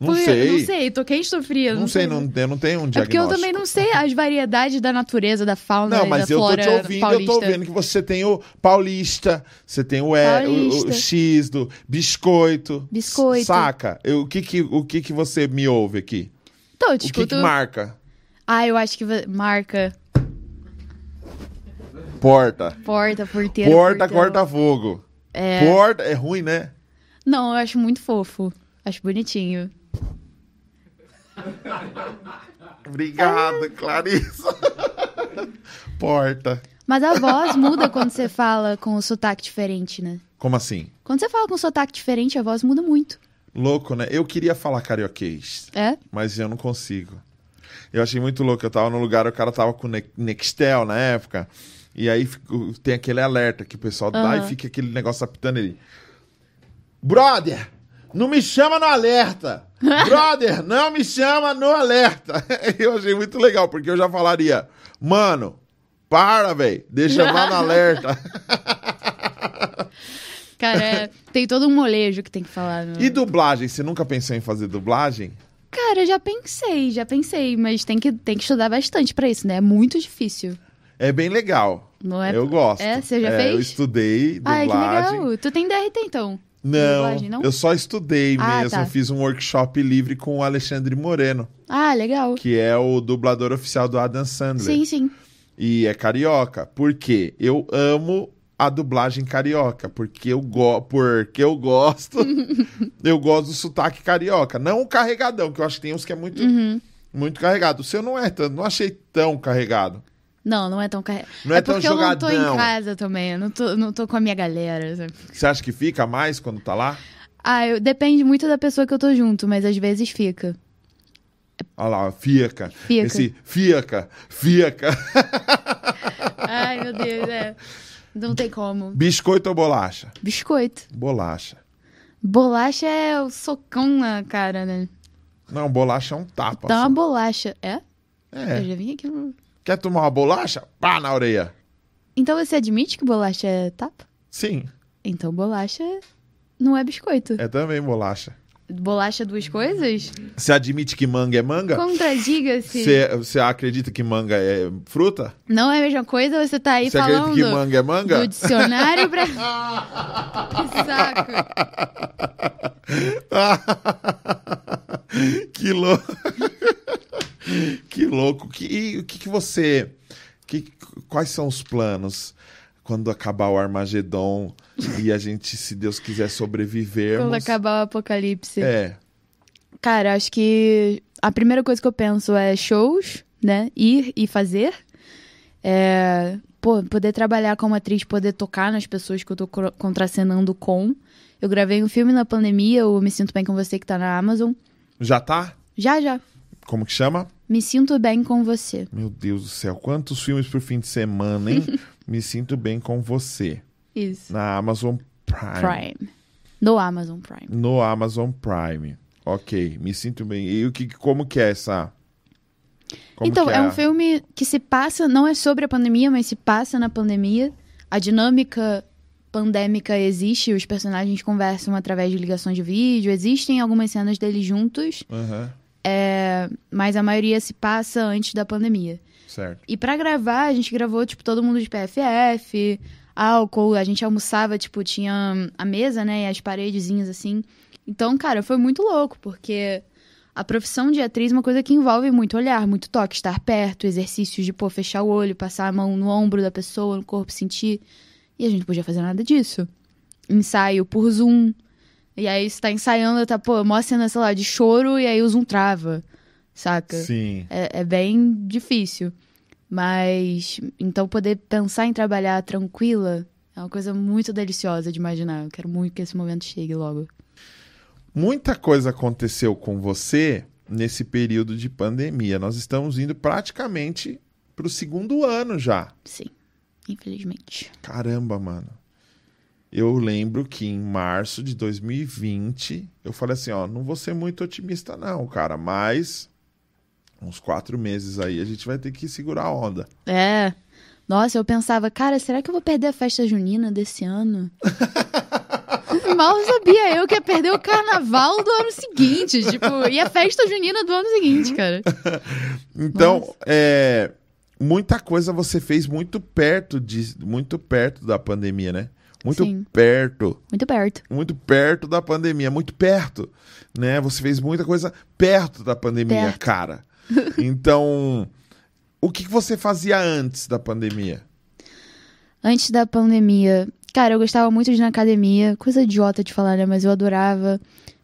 não Porque- sei. Não sei, tô quente, tô fria. Não sei, não, eu não tenho um É porque diagnóstico. eu também não sei as variedades da natureza, da fauna Não, mas da eu tô flora te ouvindo, paulista. eu tô vendo que você tem o paulista, você tem o, e, o, o. X do biscoito. Biscoito. Saca? Eu, o que que, o que que você me ouve aqui? Então, eu O que discuto... que marca? Ah, eu acho que marca. Porta. Porta, porteira, Porta, portão. corta fogo. É... Porta, é ruim, né? Não, eu acho muito fofo. Acho bonitinho. Obrigado, Clarissa. Porta. Mas a voz muda quando você fala com o sotaque diferente, né? Como assim? Quando você fala com sotaque diferente, a voz muda muito. Louco, né? Eu queria falar carioquês, É? mas eu não consigo. Eu achei muito louco. Eu tava num lugar, o cara tava com Ne- Nextel na época. E aí tem aquele alerta que o pessoal dá Aham. e fica aquele negócio apitando ele. Brother, não me chama no alerta! Brother, não me chama no alerta! Eu achei muito legal, porque eu já falaria, mano, para, velho, deixa chamar no alerta. Cara, é- tem todo um molejo que tem que falar. No... E dublagem? Você nunca pensou em fazer dublagem? Cara, já pensei, já pensei, mas tem que, tem que estudar bastante pra isso, né? É muito difícil. É bem legal. Não é? Eu gosto. É, você já É, fez? Eu estudei Ai, que dublagem. legal. Tu tem DRT então? Não, Dublagem, não? eu só estudei Ah, mesmo. tá. Fiz um workshop livre com o Alexandre Moreno, Ah, legal. que é o dublador oficial do Adam Sandler. Sim, sim. E é carioca. Por quê? Eu amo a dublagem carioca, porque eu, go porque eu gosto. eu gosto do sotaque carioca. Não o carregadão, que eu acho que tem uns que é muito, Uhum. muito carregado. O seu não é tanto, não achei tão carregado. Não, não é tão carregado. Não é tão porque eu não tô jogadão. em casa também, eu não tô, não tô com a minha galera. sabe? Você acha que fica mais quando tá lá? Ah, eu, depende muito da pessoa que eu tô junto, mas às vezes fica. Olha lá, fica. Fica. Esse fica, fica. Ai, meu Deus, é. Não tem como. Biscoito ou bolacha? Biscoito. Bolacha. Bolacha é o socão na cara, né? Não, bolacha é um tapa. Dá só. uma bolacha. É? Eu É. já vim aqui. no- Quer tomar uma bolacha? Pá na orelha. Então você admite que bolacha é tapa? Sim, Então bolacha não é biscoito. é também bolacha. Bolacha duas coisas? Você admite que manga é manga? Contradiga-se. Você você acredita que manga é fruta? Não é a mesma coisa você tá aí Você acredita falando que manga é manga? do dicionário pra... que saco. que louco. que louco. Que, e o que, que você. Que, quais são os planos quando acabar o Armagedon e a gente, se Deus quiser, sobrevivermos? Quando acabar o apocalipse. É. Cara, acho que a primeira coisa que eu penso é shows, né? Ir e fazer. É, pô, poder trabalhar como atriz, poder tocar nas pessoas que eu tô contracenando com. Eu gravei um filme na pandemia, o Me Sinto Bem Com Você, que tá na Amazon. Já tá? Já, já. Como que chama? Me Sinto Bem Com Você. Meu Deus do céu, quantos filmes por fim de semana, hein? Me sinto bem com você. Isso. Na Amazon Prime. Prime. No Amazon Prime. No Amazon Prime. Ok, me sinto bem. E o que, como que é essa? Como então, que é um filme que se passa, não é sobre a pandemia, mas se passa na pandemia. A dinâmica pandêmica existe, os personagens conversam através de ligações de vídeo, existem algumas cenas deles juntos, Aham, é, mas a maioria se passa antes da pandemia. certo. E pra gravar, a gente gravou, tipo, todo mundo de PFF, álcool, a gente almoçava, tipo, tinha a mesa, né, e as paredezinhas, assim. Então, cara, foi muito louco, porque a profissão de atriz é uma coisa que envolve muito olhar, muito toque, estar perto, exercícios de, pô, fechar o olho, passar a mão no ombro da pessoa, no corpo, sentir. E a gente não podia fazer nada disso. Ensaio por Zoom. E aí você tá ensaiando, tá, pô, mó cena, sei lá, de choro, e aí o Zoom trava, saca? Sim. é, é bem difícil. Mas então poder pensar em trabalhar tranquila é uma coisa muito deliciosa de imaginar. Eu quero muito que esse momento chegue logo. Muita coisa aconteceu com você nesse período de pandemia. Nós estamos indo praticamente pro segundo ano já. Sim, infelizmente. Caramba, mano. Eu lembro que em março de 2020, eu falei assim, ó, não vou ser muito otimista não, cara, mas uns quatro meses aí a gente vai ter que segurar a onda. É. Nossa, eu pensava, cara, será que eu vou perder a festa junina desse ano? Mal sabia eu que ia perder o carnaval do ano seguinte, tipo, e a festa junina do ano seguinte, cara. Então, Nossa. é, muita coisa você fez muito perto de, muito perto da pandemia, né? Muito Sim. perto, Muito perto. muito perto da pandemia, muito perto, né? Você fez muita coisa perto da pandemia, Perto. cara. Então, o que que você fazia antes da pandemia? Antes da pandemia, cara, eu gostava muito de ir na academia. Coisa idiota de falar, né? Mas eu adorava.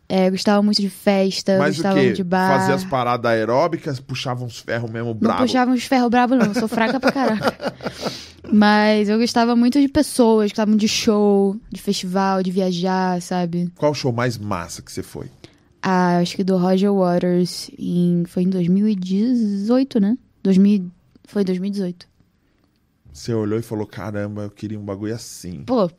É, gostava muito de festa, Mas gostava muito de bar. Fazia as paradas aeróbicas, puxava uns ferros mesmo Não bravo. puxava uns ferro brabo, não. Sou fraca pra caraca. Mas eu gostava muito de pessoas, gostava muito de show, de festival, de viajar, sabe? Qual o show mais massa que você foi? Ah, acho que do Roger Waters em, foi em 2018, né? 2000, foi 2018. Você olhou e falou: caramba, eu queria um bagulho assim. Pô,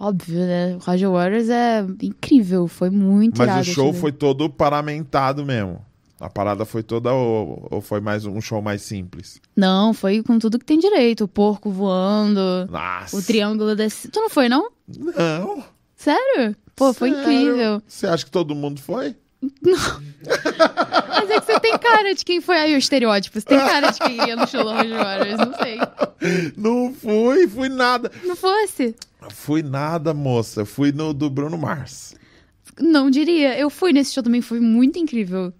óbvio, né? O Roger Waters é incrível, foi muito Mas irado o show foi todo paramentado mesmo. A parada foi toda ou, ou foi mais um show mais simples? Não, foi com tudo que tem direito. O porco voando, Nossa. o triângulo desse. Tu não foi, não? Não. Sério? Pô, foi Sério? incrível. Você acha que todo mundo foi? Mas é que você tem cara de quem foi aí o estereótipo. Você tem cara de quem ia no show do Roger Waters, não sei. Não fui, fui nada. Não fosse? Fui nada, moça. Fui no do Bruno Mars. Não diria. Eu fui nesse show também, foi muito incrível.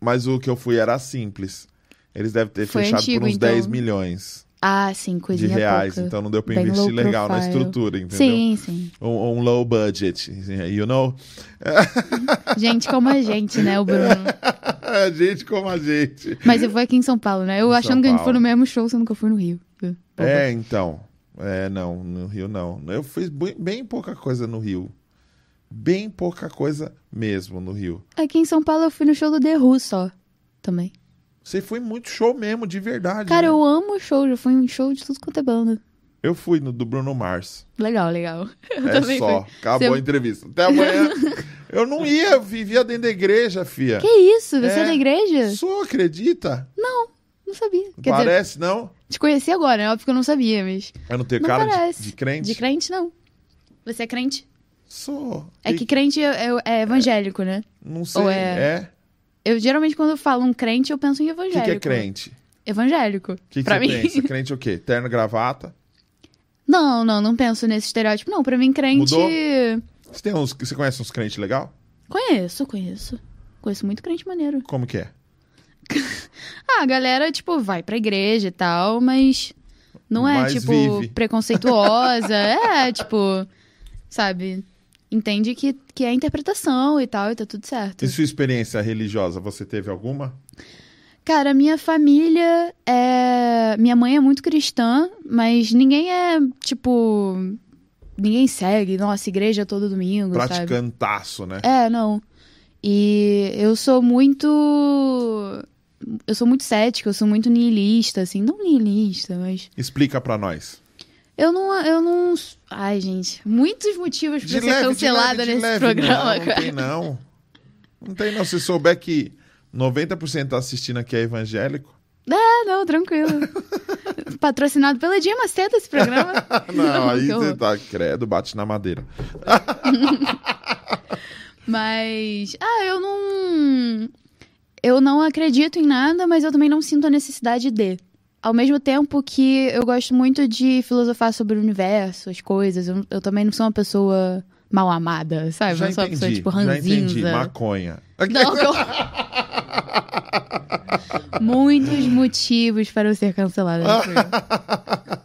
Mas o que eu fui era simples. Eles devem ter Foi fechado antigo, por uns então. 10 milhões Ah, sim, de coisinha reais. pouca. Então não deu pra Bem investir legal na estrutura, entendeu? Sim, sim. Um, um low budget, you know? Gente como a gente, né, o Bruno. gente como a gente. Mas eu fui aqui em São Paulo, né? Eu Em achando São que a gente Paulo. foi no mesmo show, sendo que eu fui no Rio. É, então. É, não, no Rio não. Eu fiz bem, pouca coisa no Rio. Bem pouca coisa mesmo no Rio. Aqui em São Paulo eu fui no show do The Who só. Também. Você foi muito show mesmo, de verdade. Cara, né? eu amo show, já fui em show de tudo quanto é banda. Eu fui no do Bruno Mars. Legal, legal. Eu é só. fui. Acabou a entrevista. Até amanhã. eu não ia, vivia dentro da igreja, fia. Que isso? Você é, É. da igreja? Sou, acredita? Não sabia. Quer dizer, Parece, não? te conheci agora, é óbvio que eu não sabia, mas. Eu não tenho Não cara de, de crente? De crente, não. Você é crente? Sou. É E- que crente é, é- é evangélico, né? Não sei. ou É? é- Eu geralmente, quando eu falo um crente, eu penso em O que, evangélico. que é crente? Evangélico. O que, que pra você mim. pensa? Crente é o quê? Terno gravata? Não, não, não penso nesse estereótipo, não. Pra mim, crente. Mudou? Você, tem uns, você conhece uns crentes legal? Conheço, conheço. Conheço muito crente maneiro. Como que é? Ah, a galera, tipo, vai pra igreja e tal, mas não é, Mas tipo, vive. preconceituosa. é, tipo, sabe? Entende que, que é interpretação e tal, e tá tudo certo. E sua experiência religiosa, você teve alguma? Cara, minha família é. Minha mãe é muito cristã, mas ninguém é, tipo. Ninguém segue, nossa, igreja todo domingo, sabe? Praticantaço, né? É, não. E eu sou muito. Eu sou muito cética, eu sou muito niilista, assim. Não niilista, mas. Explica pra nós. Eu não. Eu não. Ai, gente. Muitos motivos pra De ser leve, de cancelada leve, de nesse leve. programa, não, não cara. tem não. Não tem não. Se souber que 90% tá assistindo aqui é evangélico. Ah, não, tranquilo. Patrocinado pela Dia Macedo esse programa. Não, aí você tá credo, bate na madeira. Mas. Ah, eu não. Eu não acredito em nada, mas eu também não sinto a necessidade de. Ao mesmo tempo que eu gosto muito de filosofar sobre o universo, as coisas. Eu, eu também não sou uma pessoa mal amada, sabe? já eu sou uma entendi, pessoa, tipo, já entendi. ranzinza. Maconha. Não, eu... Muitos motivos para eu ser cancelada.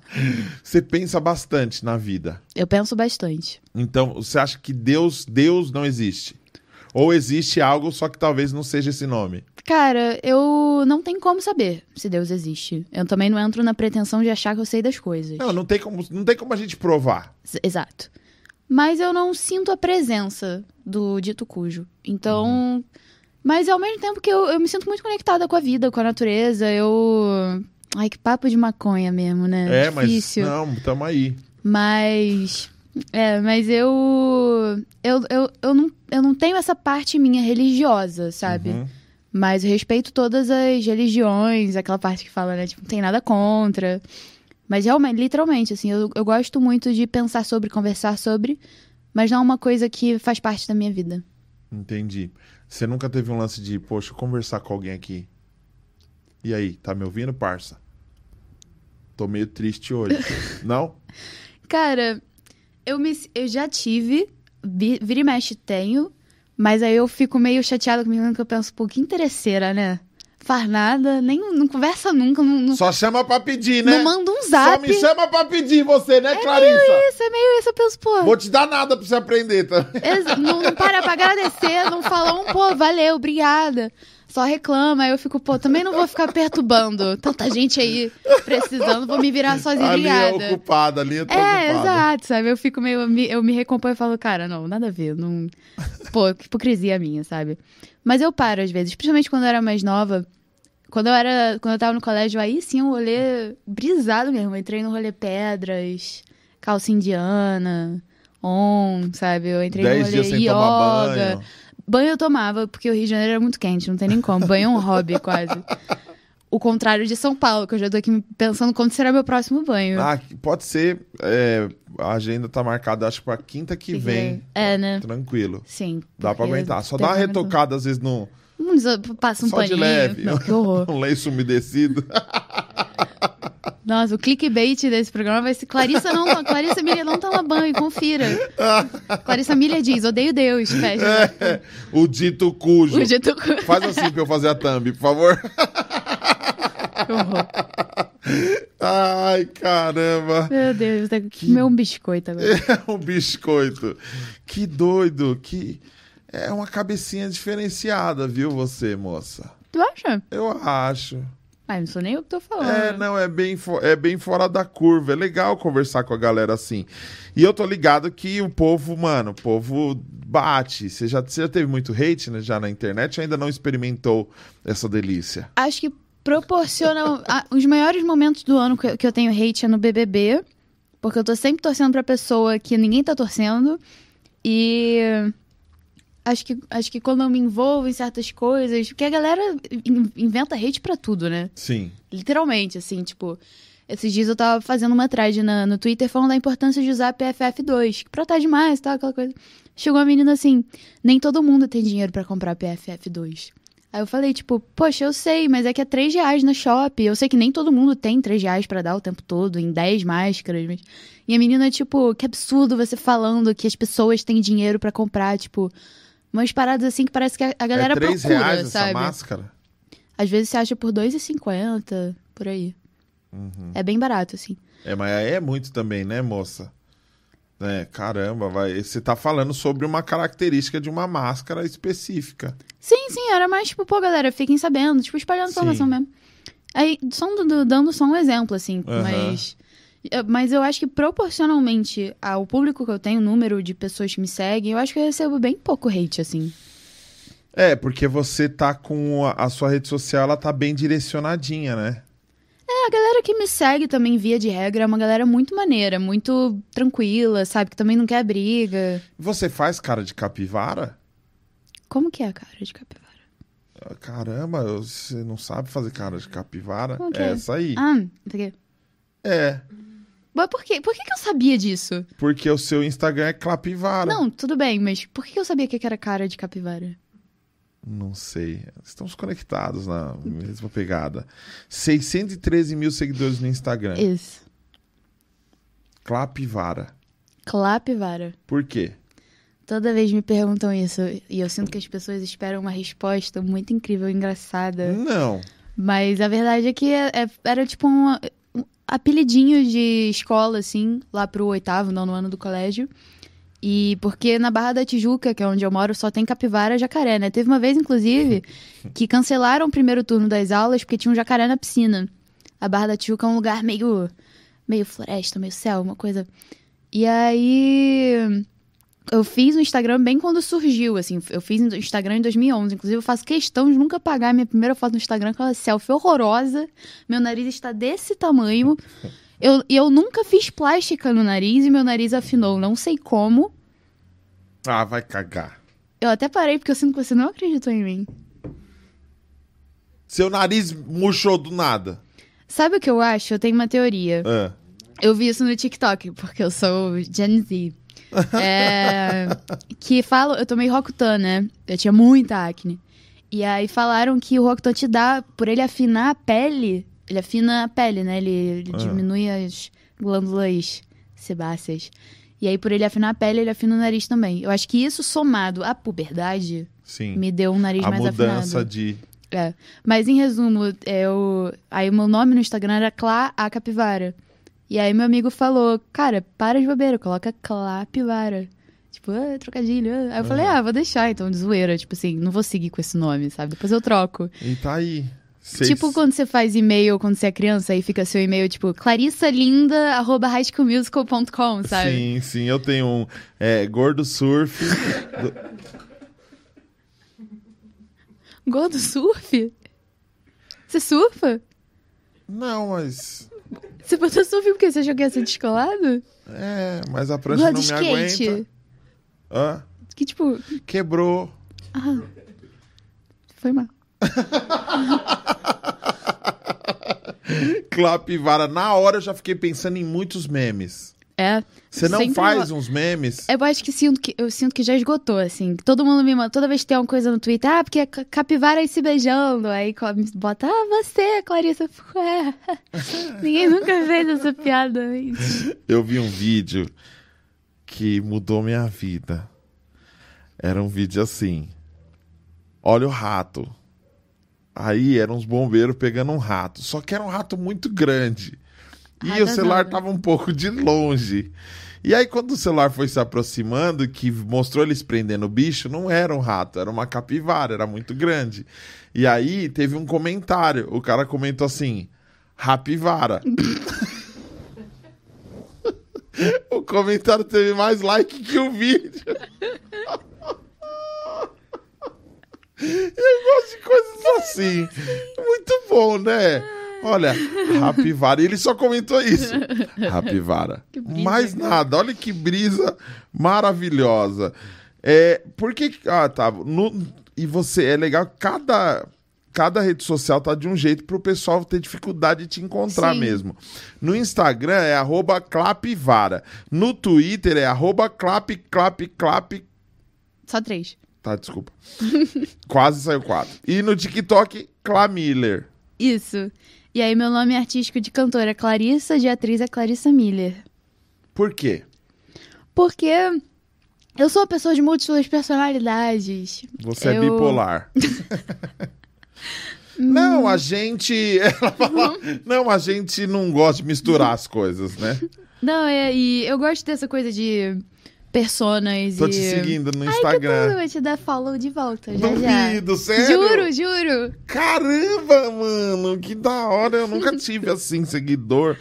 Você pensa bastante na vida. Eu penso bastante. Então, você acha que Deus, Deus não existe? Ou existe algo, só que talvez não seja esse nome? Cara, eu não tenho como saber se Deus existe. Eu também não entro na pretensão de achar que eu sei das coisas. Não, não tem como, não tem como a gente provar. S- Exato. Mas eu não sinto a presença do dito cujo. Então. Uhum. Mas ao mesmo tempo que eu, eu me sinto muito conectada com a vida, com a natureza, eu. Ai, que papo de maconha mesmo, né? É, mas Difícil. não, tamo aí. Mas. É, mas eu. Eu, eu, eu, não, eu não tenho essa parte minha religiosa, sabe? Uhum. Mas eu respeito todas as religiões, aquela parte que fala, né? Tipo, não tem nada contra. Mas realmente, literalmente, assim, eu, eu gosto muito de pensar sobre, conversar sobre, mas não é uma coisa que faz parte da minha vida. Entendi. Você nunca teve um lance de, poxa, conversar com alguém aqui. E aí, tá me ouvindo, parça? Tô meio triste hoje. não? Cara, eu, me, eu já tive, vi- vira e mexe tenho, mas aí eu fico meio chateada comigo, que eu penso, pô, que interesseira, né? faz nada, nem não conversa nunca, não, não, Só chama pra pedir, né? não manda um Só zap. me chama pra pedir você, né, Clarissa? Isso, é meio isso, eu penso, pô. Vou te dar nada pra você aprender, tá? ex- Não, não para pra agradecer, não fala um, pô, valeu, obrigada. Só reclama, aí eu fico, pô, também não vou ficar perturbando tanta gente aí precisando, vou me virar sozinha, A linha é ocupada, a linha tá É, ocupada. exato, sabe? Eu fico meio. Eu me, eu me recomponho e falo, cara, não, nada a ver. Não... Pô, que hipocrisia minha, sabe? Mas eu paro às vezes, principalmente quando eu era mais nova. Quando eu era. Quando eu tava no colégio, aí sim um rolê brisado mesmo. Eu entrei no rolê pedras, calça indiana, on, sabe? Eu entrei Dez no rolê dias sem yoga. tomar banho. Banho eu tomava, porque o Rio de Janeiro era muito quente, não tem nem como. Banho é um hobby, quase. O contrário de São Paulo, que eu já tô aqui pensando quando será meu próximo banho. Ah, pode ser. é, a agenda tá marcada, acho que pra quinta que Que vem. É, né? Tranquilo. Sim. Dá pra aguentar. Só dá uma retocada, às vezes, no. Dizer, Passa um Só de paninho. leve. Não, que horror. um lenço umedecido. Nossa, o clickbait desse programa vai ser Clarissa não, Clarissa Miller não toma banho, confira. Clarissa Miller diz, odeio Deus, fecha. É, o dito cujo. O dito Faz assim pra eu fazer a thumb, por favor. Ai, caramba. Meu Deus, vou ter que comer um biscoito agora. É um biscoito. Que doido. Que. É uma cabecinha diferenciada, viu, você, moça? Tu acha? Eu acho. Ah, não sou nem eu que tô falando. É, não, é bem, é bem fora da curva. É legal conversar com a galera assim. E eu tô ligado que o povo, mano, o povo bate. Você já, você já teve muito hate né, já na internet ou ainda não experimentou essa delícia? Acho que proporciona a- os maiores momentos do ano que, eu- que eu tenho hate é no BBB, porque eu tô sempre torcendo pra pessoa que ninguém tá torcendo. E acho que, acho que quando eu me envolvo em certas coisas, porque a galera in- inventa hate pra tudo, né? Sim. Literalmente, assim, tipo. Esses dias eu tava fazendo uma thread na, no Twitter falando da importância de usar PFF2, que protege mais e tal, aquela coisa. Chegou uma menina assim, nem todo mundo tem dinheiro pra comprar PFF2. Aí eu falei, tipo, poxa, eu sei, mas é que é 3 reais na shop. Eu sei que nem todo mundo tem 3 reais pra dar o tempo todo, em 10 máscaras. Mas... E a menina, tipo, que absurdo você falando que as pessoas têm dinheiro pra comprar, tipo, umas paradas assim que parece que a, galera é 3 procura, reais essa sabe? máscara? Às vezes você acha por 2,50, por aí. Uhum. É bem barato, assim. É, mas aí é muito também, né, moça? É, caramba, vai. Você tá falando sobre uma característica de uma máscara específica. Sim, sim, era mais tipo, pô, galera, fiquem sabendo, tipo, espalhando informação mesmo. Aí, só dando, dando só um exemplo, assim, Aham. mas. Eh, Mas eu acho que proporcionalmente ao público que eu tenho, o número de pessoas que me seguem, eu acho que eu recebo bem pouco hate, assim. É, porque você tá com a, a sua rede social, ela tá bem direcionadinha, né? É, a galera que me segue também, via de regra, é uma galera muito maneira, muito tranquila, sabe? Que também não quer briga. Você faz cara de capivara? Como que é a cara de capivara? Ah, Caramba, você não sabe fazer cara de capivara? É é? essa aí. Ah, isso aqui. É, Mas por quê? Por que, que eu sabia disso? porque o seu Instagram é capivara. Não, tudo bem, mas por que eu sabia que era cara de capivara? Não sei. Estamos conectados na mesma pegada. 613 mil seguidores no Instagram. Isso. Capivara. Capivara. Por quê? Toda vez me perguntam isso e eu sinto que as pessoas esperam uma resposta muito incrível, engraçada. Não. Mas a verdade é que é- é- era tipo um, um apelidinho de escola, assim, lá pro oitavo, nono ano do colégio. E porque na Barra da Tijuca, que é onde eu moro, só tem capivara jacaré, né? Teve uma vez, inclusive, que cancelaram o primeiro turno das aulas porque tinha um jacaré na piscina. A Barra da Tijuca é um lugar meio, meio floresta, meio céu, uma coisa. E aí eu fiz no Instagram bem quando surgiu, assim. Eu fiz no Instagram em 2011. Inclusive, eu faço questão de nunca pagar minha primeira foto no Instagram aquela selfie horrorosa. Meu nariz está desse tamanho. Eu, e eu nunca fiz plástica no nariz e meu nariz afinou. Não sei como. Ah, vai cagar. Eu até parei porque eu sinto que você não acreditou em mim. Seu nariz murchou do nada. Sabe o que eu acho? Eu tenho uma teoria. Ah. Eu vi isso no TikTok, porque eu sou Gen Z. É, que falam, eu tomei Rokutan, né? Eu tinha muita acne. E aí falaram que o Rokutan te dá, por ele afinar a pele, ele afina a pele, né? Ele, ele Ah. diminui as glândulas sebáceas. E aí, por ele afinar a pele, ele afina o nariz também. Eu acho que isso somado à puberdade Sim. me deu um nariz a mais mudança afinado. de. É. Mas em resumo, eu. Aí o meu nome no Instagram era Clá a Capivara. E aí meu amigo falou, cara, para de bobeira, coloca Clapivara. Tipo, ah, trocadilho. ah. Aí eu falei, ah, vou deixar, então, de zoeira. Tipo assim, não vou seguir com esse nome, sabe? Depois eu troco. E tá aí. Seis- Tipo quando você faz e-mail quando você é criança, aí fica seu e-mail, tipo, clarissalinda.highschoolmusical.com, sabe? Sim, sim, eu tenho um é, gordo surf. do- Gordo surf? Você surfa? Não, mas. Você botou surf porque você achou que ia ser descolado? É, mas a prancha Gordo não me skate? aguenta. Hã? Que tipo, Quebrou. foi mal. Clapivara. Na hora eu já fiquei pensando em muitos memes. É. Você não faz uns memes? Eu acho que sinto que eu sinto que já esgotou, assim. Todo mundo me manda, toda vez que tem uma coisa no Twitter, ah, porque é ca- capivara aí se beijando. Aí bota, ah, você, Clarissa. Ninguém nunca fez essa piada antes. Eu vi um vídeo que mudou minha vida. Era um vídeo assim. Olha o rato. Aí eram uns bombeiros pegando um rato. Só que era um rato muito grande. E o celular enorme. tava um pouco de longe. E aí, quando o celular foi se aproximando, que mostrou eles prendendo o bicho, não era um rato, era uma capivara, era muito grande. E aí teve um comentário. O cara comentou assim: Rapivara. O comentário teve mais like que o vídeo. Eu gosto de coisas assim. Muito bom, né? Olha, Rapivara. E ele só comentou isso. Rapivara. Brisa, Mais cara. nada. Olha que brisa maravilhosa. É, por que. Ah, tá. No- e você, é legal cada. Cada rede social tá de um jeito pro pessoal ter dificuldade de te encontrar Sim. mesmo. No Instagram é arroba clapivara. No Twitter é arroba clap, clap, clap. Só três. Tá, desculpa. Quase saiu quatro. E no TikTok, Clamiller. Isso. E aí, meu nome artístico de cantora é Clarissa, de atriz é Clarissa Miller. Por quê? Porque eu sou uma pessoa de múltiplas personalidades. Você é Eu- bipolar. não, a gente. Ela fala, não, a gente não gosta de misturar as coisas, né? Não, é, e eu gosto dessa coisa de personas Tô e... te seguindo no Ai, que Instagram. tudo, vou te dar follow de volta, já já. Duvido, sério? Juro, juro. Caramba, mano, que da hora. Eu nunca tive, assim, seguidor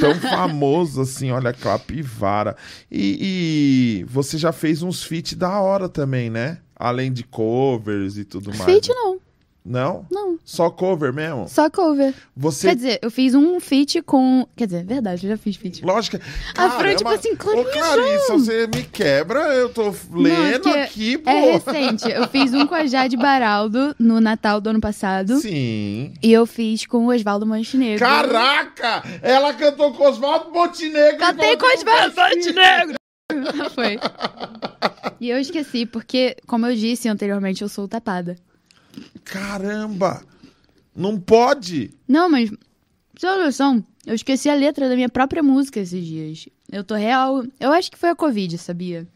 tão famoso assim. Olha, Capivara. E, e você já fez uns feat da hora também, né? Além de covers e tudo mais. Feat não, Não? não. Só cover mesmo? Só cover. Você. Quer dizer, eu fiz um feat com... Quer dizer, é verdade, eu já fiz feat. Lógico. A Fran, tipo Caramba, assim, Ô, Clarissa! Clarissa, você me quebra, eu tô lendo Não, é aqui, pô. É recente. Eu fiz um com a Jade Baraldo no Natal do ano passado. Sim. E eu fiz com o Oswaldo Montenegro. Caraca! Ela cantou com Oswaldo Montenegro. Cantei com Oswaldo Montenegro! Foi. E eu esqueci, porque, como eu disse anteriormente, eu sou tapada. Caramba! Não pode! Não, mas. Uma noção? Eu esqueci a letra da minha própria música esses dias. Eu tô real. Eu acho que foi a Covid, sabia?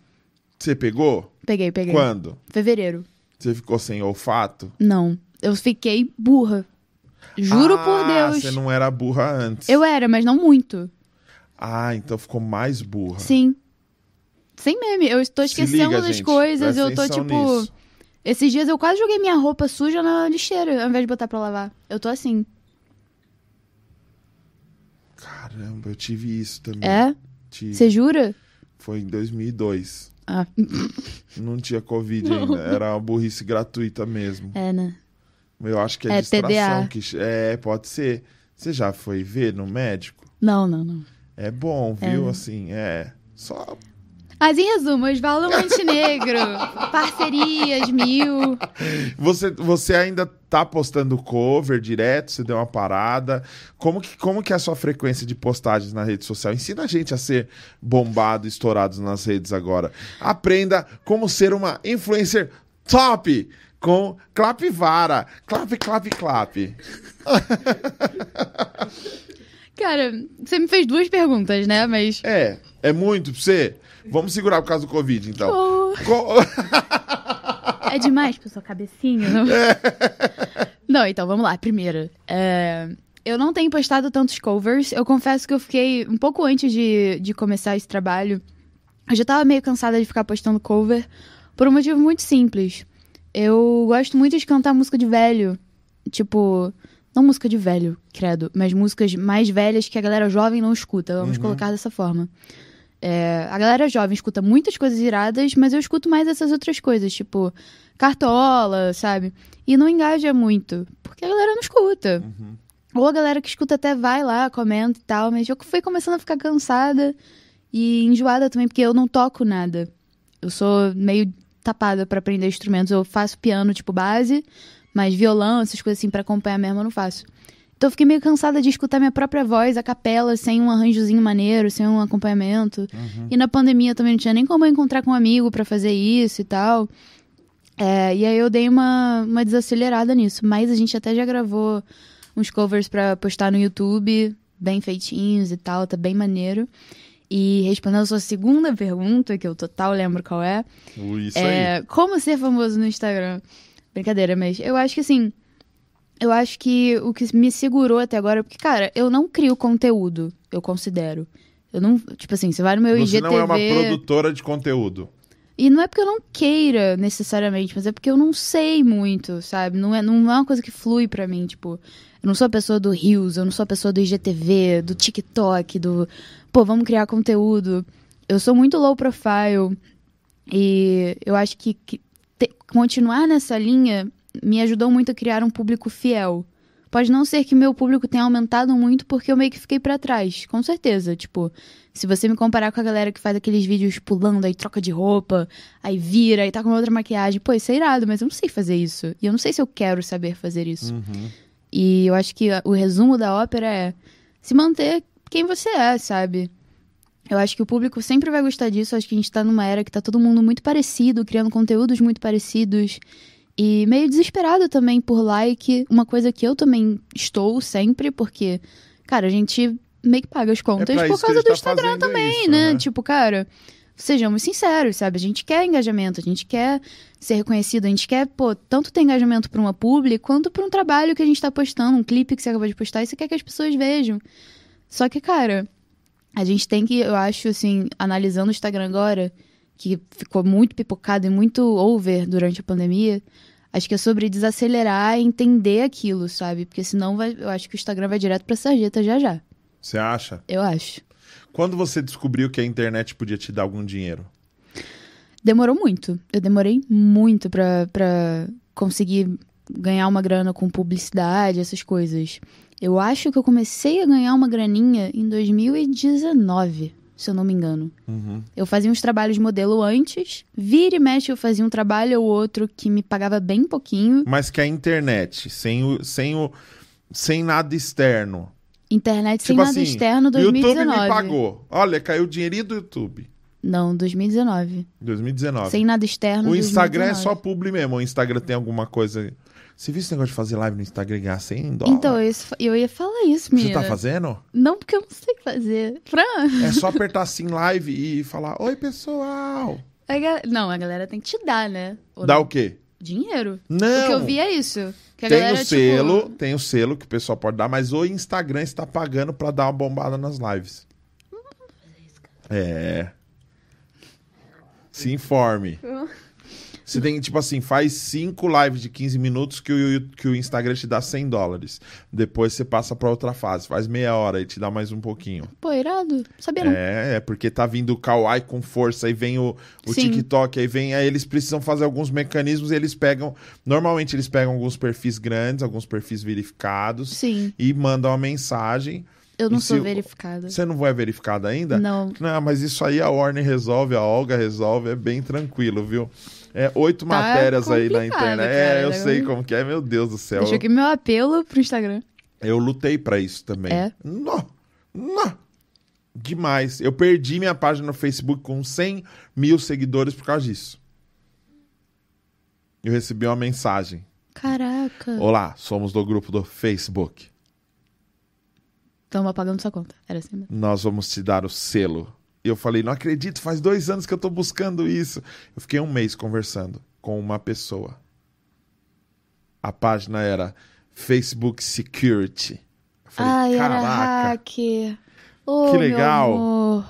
Você pegou? Peguei, peguei. Quando? Fevereiro. Você ficou sem olfato? Não. Eu fiquei burra. Juro por Ah, Deus. Você não era burra antes. Eu era, mas não muito. Ah, então ficou mais burra. Sim. Sem meme. Eu estou esquecendo liga, das gente, coisas. presta Eu tô tipo. nisso. Esses dias eu quase joguei minha roupa suja na lixeira, ao invés de botar pra lavar. Eu tô assim. Caramba, eu tive isso também. É? Tive. Você jura? Foi em 2002. Ah. Não tinha Covid ainda. Era uma burrice gratuita mesmo. É, né? Eu acho que é, É distração. TDA. Que... É, pode ser. Você já foi ver no médico? Não, não, não. É bom, viu? É. Assim, é. Só. Mas em resumo, Osvaldo Montenegro. parcerias, mil. Você, você ainda tá postando cover direto? Você deu uma parada? Como que, como que é a sua frequência de postagens na rede social? Ensina a gente a ser bombado, estourados nas redes agora. Aprenda como ser uma influencer top com Clapivara. Clap, clap, clap. Cara, você me fez duas perguntas, né? Mas. É, é muito pra você? Vamos segurar por causa do Covid, então. Oh, Co- é demais pra sua cabecinha. Não? Não, então vamos lá. Primeiro, é, eu não tenho postado tantos covers. Eu confesso que eu fiquei um pouco antes de, de começar esse trabalho. Eu já tava meio cansada de ficar postando cover por um motivo muito simples. Eu gosto muito de cantar música de velho. Tipo, não música de velho, credo, mas músicas mais velhas que a galera jovem não escuta. Vamos colocar dessa forma. É, a galera jovem escuta muitas coisas iradas, mas eu escuto mais essas outras coisas, tipo cartola, sabe? E não engaja muito, porque a galera não escuta. Ou a galera que escuta até vai lá, comenta e tal, mas eu fui começando a ficar cansada e enjoada também, porque eu não toco nada. Eu sou meio tapada pra aprender instrumentos. Eu faço piano, tipo, base, mas violão, essas coisas assim, pra acompanhar mesmo, eu não faço. Então eu fiquei meio cansada de escutar minha própria voz, a capela, sem um arranjozinho maneiro, sem um acompanhamento. E na pandemia também não tinha nem como eu encontrar com um amigo pra fazer isso e tal. É, e aí eu dei uma, uma desacelerada nisso. Mas a gente até já gravou uns covers pra postar no YouTube, bem feitinhos e tal, tá bem maneiro. E respondendo a sua segunda pergunta, que eu total lembro qual é, Isso é, aí. como ser famoso no Instagram? Brincadeira, mas eu acho que assim. Eu acho que o que me segurou até agora, porque, cara, eu não crio conteúdo, eu considero. Eu não. Tipo assim, você vai no meu Você IGTV. não é uma produtora de conteúdo. E não é porque eu não queira necessariamente, mas é porque eu não sei muito, sabe? Não é, não é uma coisa que flui pra mim, tipo. Eu não sou a pessoa do Rios, eu não sou a pessoa do IGTV, do TikTok, do. Pô, vamos criar conteúdo. Eu sou muito low profile. E eu acho que, que te- continuar nessa linha me ajudou muito a criar um público fiel. Pode não ser que meu público tenha aumentado muito porque eu meio que fiquei pra trás, com certeza. Tipo, se você me comparar com a galera que faz aqueles vídeos pulando, aí troca de roupa, aí vira, aí tá com outra maquiagem, pô, isso é irado, mas eu não sei fazer isso. E eu não sei se eu quero saber fazer isso. E eu acho que o resumo da ópera é se manter quem você é, sabe? Eu acho que o público sempre vai gostar disso. Eu acho que a gente tá numa era que tá todo mundo muito parecido, criando conteúdos muito parecidos. E meio desesperado também por like. Uma coisa que eu também estou sempre, porque, cara, a gente meio que paga as contas É por causa do tá Instagram também, isso, né? né? Tipo, cara, sejamos sinceros, sabe? A gente quer engajamento, a gente quer ser reconhecido, a gente quer, pô, tanto ter engajamento pra uma publi quanto pra um trabalho que a gente tá postando, um clipe que você acabou de postar e você quer que as pessoas vejam. Só que, cara, a gente tem que, eu acho, assim, analisando o Instagram agora, que ficou muito pipocado e muito over durante a pandemia, acho que é sobre desacelerar e entender aquilo, sabe? Porque senão vai, eu acho que o Instagram vai direto pra sarjeta já já. Você acha? Eu acho. Quando você descobriu que a internet podia te dar algum dinheiro? Demorou muito. Eu demorei muito pra, pra conseguir ganhar uma grana com publicidade, essas coisas. Eu acho que eu comecei a ganhar uma graninha em 2019, se eu não me engano. Eu fazia uns trabalhos de modelo antes, vira e mexe eu fazia um trabalho ou outro que me pagava bem pouquinho. Mas que a internet, sem o, sem o, sem nada externo. Internet sem tipo nada assim, externo, o YouTube 2019. me pagou. Olha, caiu o dinheirinho do YouTube. Não, 2019. 2019. Sem nada externo, o Instagram é 2019. só publi mesmo. O Instagram tem alguma coisa. Você viu esse negócio de fazer live no Instagram e ganhar 100 dólares? Então, eu, eu ia falar isso, Você menina. tá fazendo? Não, porque eu não sei fazer. Fran, É só apertar assim live e falar: Oi, pessoal. a ga- não, a galera tem que te dar, né? Ou Dá não? o quê? Dinheiro. Não. O que eu vi é isso. Tem galera, o selo, tipo, tem o selo que o pessoal pode dar, mas o Instagram está pagando pra dar uma bombada nas lives. É. Se informe. Você tem, tipo assim, faz cinco lives de 15 minutos que o, que o Instagram te dá 100 dólares. Depois você passa pra outra fase. Faz meia hora e te dá mais um pouquinho. Pô, irado. Sabia não. É, é porque tá vindo o Kawaii com força, aí vem o, o Sim. TikTok, aí vem, aí eles precisam fazer alguns mecanismos e eles pegam. Normalmente eles pegam alguns perfis grandes, alguns perfis verificados Sim. e mandam uma mensagem. Eu não E sou se- verificada. Você não vai verificado ainda? Não. Não, mas isso aí a Warner resolve, a Olga resolve, é bem tranquilo, viu? É oito Tá matérias aí na internet. cara, é, eu sei como que é, meu Deus do céu. Deixa aqui meu apelo pro Instagram. Eu lutei pra isso também. É? Não, não. Demais. Eu perdi minha página no Facebook com 100 mil seguidores por causa disso. Eu recebi uma mensagem. Caraca. Olá, somos do grupo do Facebook. Tamo apagando sua conta. Era assim mesmo. Nós vamos te dar o selo. E eu falei, não acredito, faz dois anos que eu tô buscando isso. Eu fiquei um mês conversando com uma pessoa. A página era Facebook Security. Eu falei, Ai, caraca. Oh, Que legal.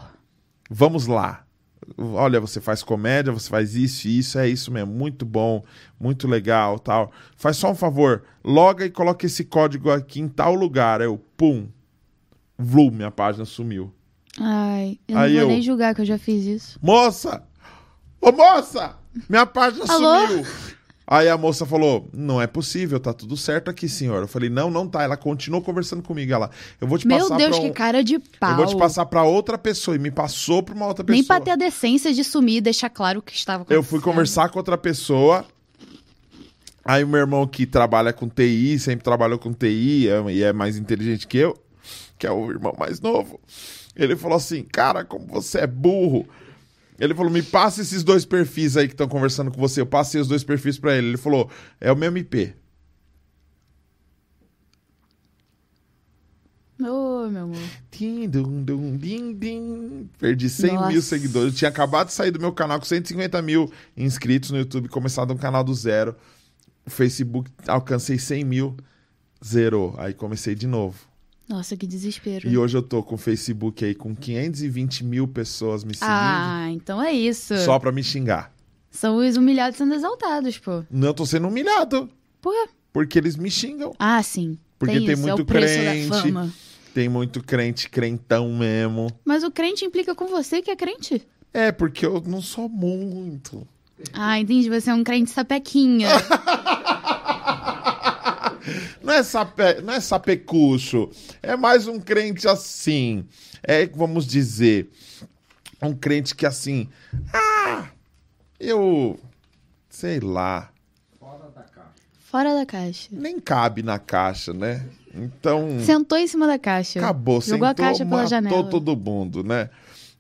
vamos lá. Olha, você faz comédia, você faz isso e isso, é isso mesmo, muito bom, muito legal, tal. Faz só um favor, loga e coloca esse código aqui em tal lugar. Eu, pum, vlum, minha página sumiu. Ai, eu Aí não vou eu- nem julgar que eu já fiz isso. Moça! Ô moça! Minha página Alô? sumiu! Aí a moça falou: Não é possível, tá tudo certo aqui, senhor. Eu falei: Não, não tá. Ela continuou conversando comigo. Ela, eu vou te Meu passar Deus, pra um- que cara de pau. Eu vou te passar pra outra pessoa. E me passou pra uma outra pessoa. Nem pra ter a decência de sumir e deixar claro o que estava acontecendo. Eu fui conversar com outra pessoa. Aí o meu irmão que trabalha com TI, sempre trabalhou com TI é- e é mais inteligente que eu, que é o irmão mais novo. Ele falou assim: Cara, como você é burro. Ele falou: Me passa esses dois perfis aí que estão conversando com você. Eu passei os dois perfis pra ele. Ele falou: É o mesmo IP. Ô, meu amor. Tim, dum, dum, din, din. Perdi 100 mil Nossa. seguidores. Eu tinha acabado de sair do meu canal com 150 mil inscritos no YouTube, começado um canal do zero. O Facebook alcancei 100 mil, zerou. Aí comecei de novo. Nossa, que desespero. E hoje eu tô com o Facebook aí com 520 mil pessoas me seguindo, Ah, então é isso. só pra me xingar. São os humilhados sendo exaltados, pô. Não eu tô sendo humilhado, Por quê? porque eles me xingam. Ah, sim. Porque tem muito é o preço crente. da fama. Tem muito crente, crentão mesmo. Mas o crente implica com você que é crente. É, porque eu não sou muito. Ah, entendi. Você é um crente sapequinha. Não é, sape, não é sapecucho. É mais um crente assim. É, vamos dizer, um crente que assim. Ah, eu. Sei lá. Fora da caixa. Nem cabe na caixa, né? Então. Sentou em cima da caixa. Acabou, Jogou a sentou, caixa pela matou janela. todo mundo, né?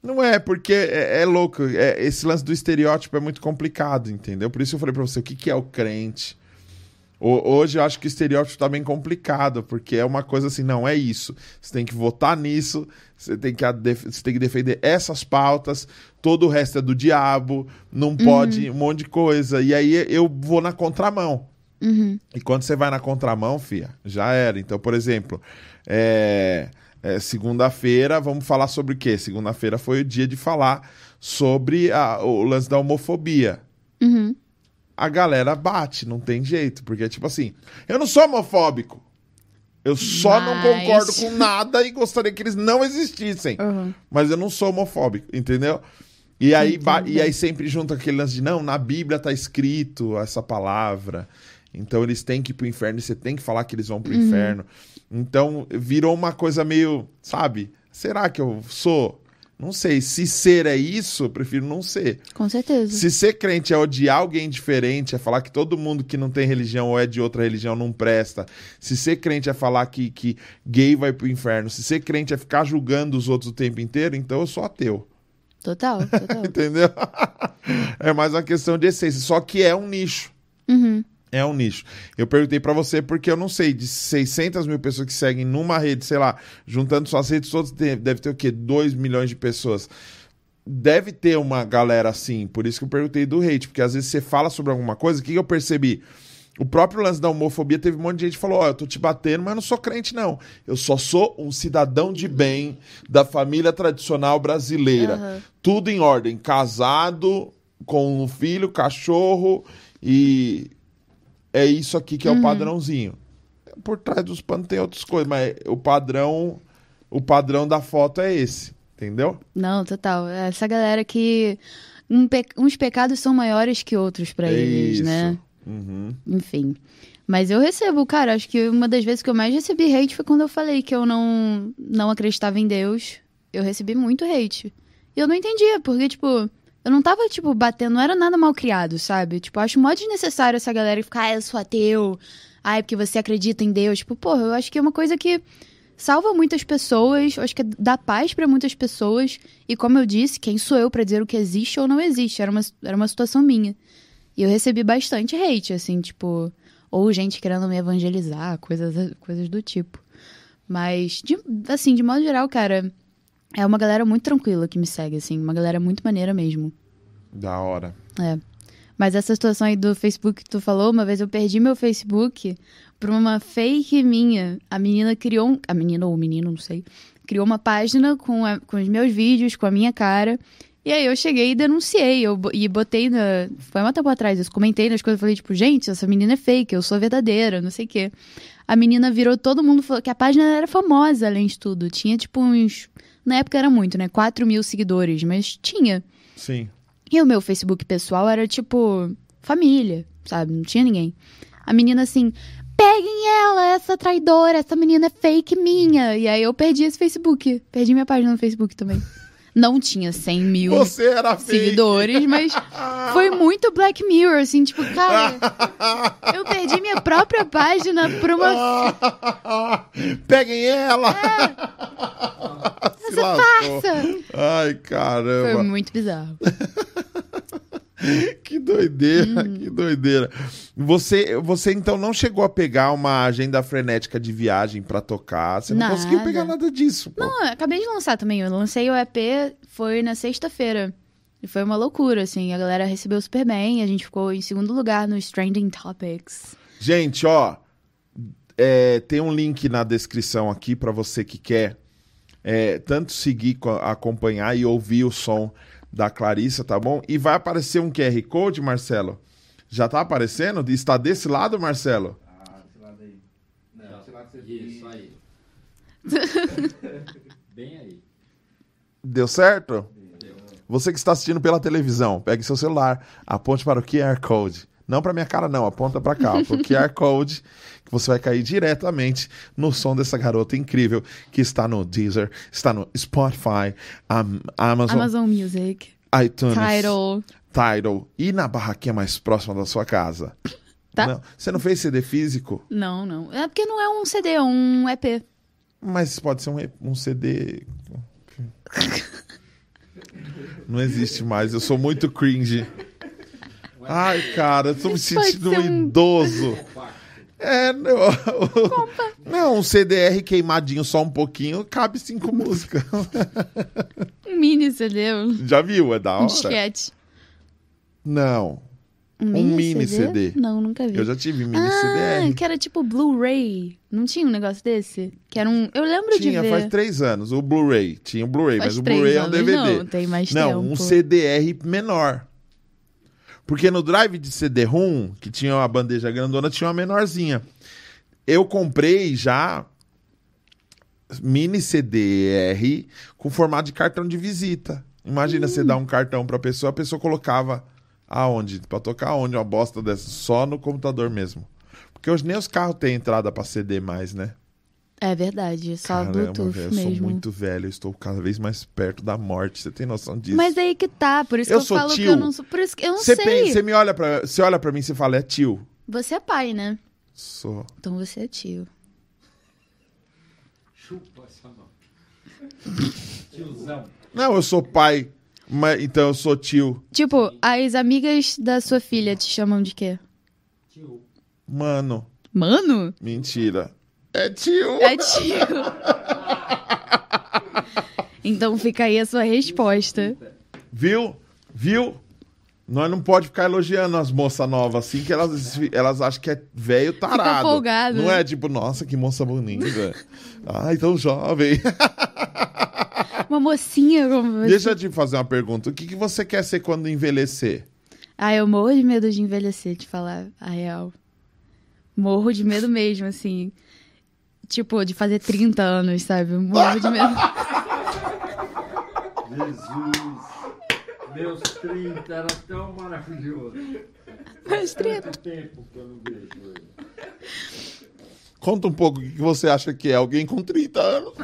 Não é, porque é, é louco. é- esse lance do estereótipo é muito complicado, entendeu? Por isso eu falei pra você, o que, que é o crente? Ho- Hoje eu acho que o estereótipo tá bem complicado, porque é uma coisa assim, não é isso. Você tem que votar nisso, você tem que, você tem que defender essas pautas, todo o resto é do diabo, não pode, um monte de coisa. E aí eu vou na contramão. Uhum. E quando você vai na contramão, fia, já era. Então, por exemplo, é, é, segunda-feira, vamos falar sobre o quê? Segunda-feira foi o dia de falar sobre a- o lance da homofobia. Uhum. A galera bate, não tem jeito, porque tipo assim, eu não sou homofóbico. Eu só não Mas- concordo com nada e gostaria que eles não existissem. Uhum. Mas eu não sou homofóbico, entendeu? E aí, e aí sempre junta aquele lance de, não, na Bíblia tá escrito essa palavra. Então eles têm que ir pro inferno e você tem que falar que eles vão pro Uhum. inferno. Então virou uma coisa meio, sabe? Será que eu sou? Não sei. Se ser é isso, eu prefiro não ser. Com certeza. Se ser crente é odiar alguém diferente, é falar que todo mundo que não tem religião ou é de outra religião não presta. Se ser crente é falar que, que gay vai pro inferno. Se ser crente é ficar julgando os outros o tempo inteiro, então eu sou ateu. Total, total. Entendeu? é mais uma questão de essência. Só que é um nicho. uhum. É um nicho. Eu perguntei pra você porque eu não sei, de 600 mil pessoas que seguem numa rede, sei lá, juntando suas redes todas, deve ter o quê? 2 milhões de pessoas. Deve ter uma galera assim, por isso que eu perguntei do hate, porque às vezes você fala sobre alguma coisa, o que que eu percebi? O próprio lance da homofobia teve um monte de gente que falou: Ó, eu tô te batendo, mas eu não sou crente, não. Eu só sou um cidadão de bem da família tradicional brasileira. Aham. Tudo em ordem. Casado, com um filho, cachorro e é isso aqui que é o padrãozinho. Por trás dos panos tem outras coisas, mas o padrão, o padrão da foto é esse, entendeu? Não, total. Essa galera que um pe- uns pecados são maiores que outros pra é eles, isso. né? Uhum. Enfim. Mas eu recebo, cara, acho que uma das vezes que eu mais recebi hate foi quando eu falei que eu não, não acreditava em Deus. Eu recebi muito hate. E eu não entendia, porque, tipo, eu não tava, tipo, batendo, não era nada mal criado, sabe? Tipo, acho mó desnecessário essa galera ficar, ah, eu sou ateu, ah, é porque você acredita em Deus. Tipo, porra, eu acho que é uma coisa que salva muitas pessoas, eu acho que dá paz pra muitas pessoas. E como eu disse, quem sou eu pra dizer o que existe ou não existe? Era uma, era uma situação minha. E eu recebi bastante hate, assim, tipo, ou gente querendo me evangelizar, coisas, coisas do tipo. Mas, de- assim, de modo geral, cara, é uma galera muito tranquila que me segue, assim, uma galera muito maneira mesmo. Da hora. É. Mas essa situação aí do Facebook que tu falou, uma vez eu perdi meu Facebook pra uma fake minha. A menina criou um. A menina ou o menino, não sei. Criou uma página com, a- com os meus vídeos, com a minha cara. E aí eu cheguei e denunciei. Eu, e botei na. Foi um tempo atrás, eu comentei nas coisas. Falei, tipo, gente, essa menina é fake, eu sou verdadeira, não sei o quê. A menina virou todo mundo falou que a página era famosa, além de tudo. Tinha, tipo, uns. Na época era muito, né? 4 mil seguidores, mas tinha. Sim. E o meu Facebook pessoal era tipo família, sabe? Não tinha ninguém. A menina assim, peguem ela, essa traidora, essa menina é fake minha. E aí eu perdi esse Facebook. Perdi minha página no Facebook também. Não tinha 100 mil Você era fake. seguidores, mas foi muito Black Mirror, assim, tipo, cara, eu perdi minha própria página por uma Peguem ela! Se lascou. farsa. Ai, Foi caramba. muito bizarro. Que doideira, Hum. que doideira. Você, você então não chegou a pegar uma agenda frenética de viagem pra tocar. Você não Nada. conseguiu pegar nada disso, pô. Não, eu acabei de lançar também. Eu lancei o EP, foi na sexta-feira. E foi uma loucura, assim. A galera recebeu super bem. A gente ficou em segundo lugar no Trending Topics. Gente, ó, é, tem um link na descrição aqui pra você que quer é, tanto seguir, co- acompanhar e ouvir o som da Clarissa, tá bom? E vai aparecer um QR Code, Marcelo. Já tá aparecendo? Está desse lado, Marcelo? Isso aí. Bem aí. Deu certo? Você que está assistindo pela televisão, pegue seu celular, aponte para o QR Code. Não para minha cara, não, aponta para cá, para o QR Code, que você vai cair diretamente no som dessa garota incrível que está no Deezer, está no Spotify, Am- Amazon, Amazon Music, iTunes, Tidal. Tidal e na barraquinha mais próxima da sua casa. Tá. Não, você não fez CD físico? Não, não. É porque não é um CD, é um EP. Mas pode ser um, um CD. Não existe mais. Eu sou muito cringe. Ai, cara, eu tô me sentindo um um- idoso. É, não. Não, um CDR queimadinho só um pouquinho, cabe cinco músicas. Um mini CD, um Já viu? É da um hora? disquete. Não. Um mini CD? Não, nunca vi. Eu já tive mini ah, CDR. que era tipo Blu-ray. Não tinha um negócio desse? Que era um... Eu lembro Tinha, de ver. faz três anos. O Blu-ray. Tinha o Blu-ray, mas o Blu-ray é um DVD. Não, tem mais Não, tempo. um CDR menor. Porque no drive de CD-ROM, que tinha uma bandeja grandona, tinha uma menorzinha. Eu comprei já mini CDR com formato de cartão de visita. Imagina você dar um cartão pra pessoa, a pessoa colocava aonde? Pra tocar onde? Uma bosta dessa? Só no computador mesmo. Porque hoje nem os carros têm entrada pra CD mais, né? É verdade, só Caramba, Bluetooth velho, eu mesmo. sou muito velho, eu estou cada vez mais perto da morte. Você tem noção disso? Mas aí que tá, por isso Eu que eu sou falo que tio. eu não sou. Por isso que eu não Você sei. você me olha pra, você olha pra mim e você fala, é tio. Você é pai, né? Sou. Então você é tio. Chupa essa mão. Tiozão. Não, eu sou pai, mas então eu sou tio. Tipo, as amigas da sua filha te chamam de quê? Tio. Mano, Mano? mentira. É tio. É tio. então fica aí a sua resposta. Viu? Viu? Nós não pode ficar elogiando as moças novas assim, que elas, elas acham que é velho tarado. folgado. Não é tipo, nossa, que moça bonita. Ai, tão jovem. Uma mocinha como você. Deixa eu te fazer uma pergunta. O que, que você quer ser quando envelhecer? Ah, eu morro de medo de envelhecer, de falar a real. Morro de medo mesmo, assim. Tipo, de fazer 30 anos, sabe? Morro de medo. Jesus. Meus 30 era tão maravilhoso. Meus 30. Quanto tempo que eu não vejo ele. Conta um pouco o que que você acha que é alguém com 30 anos.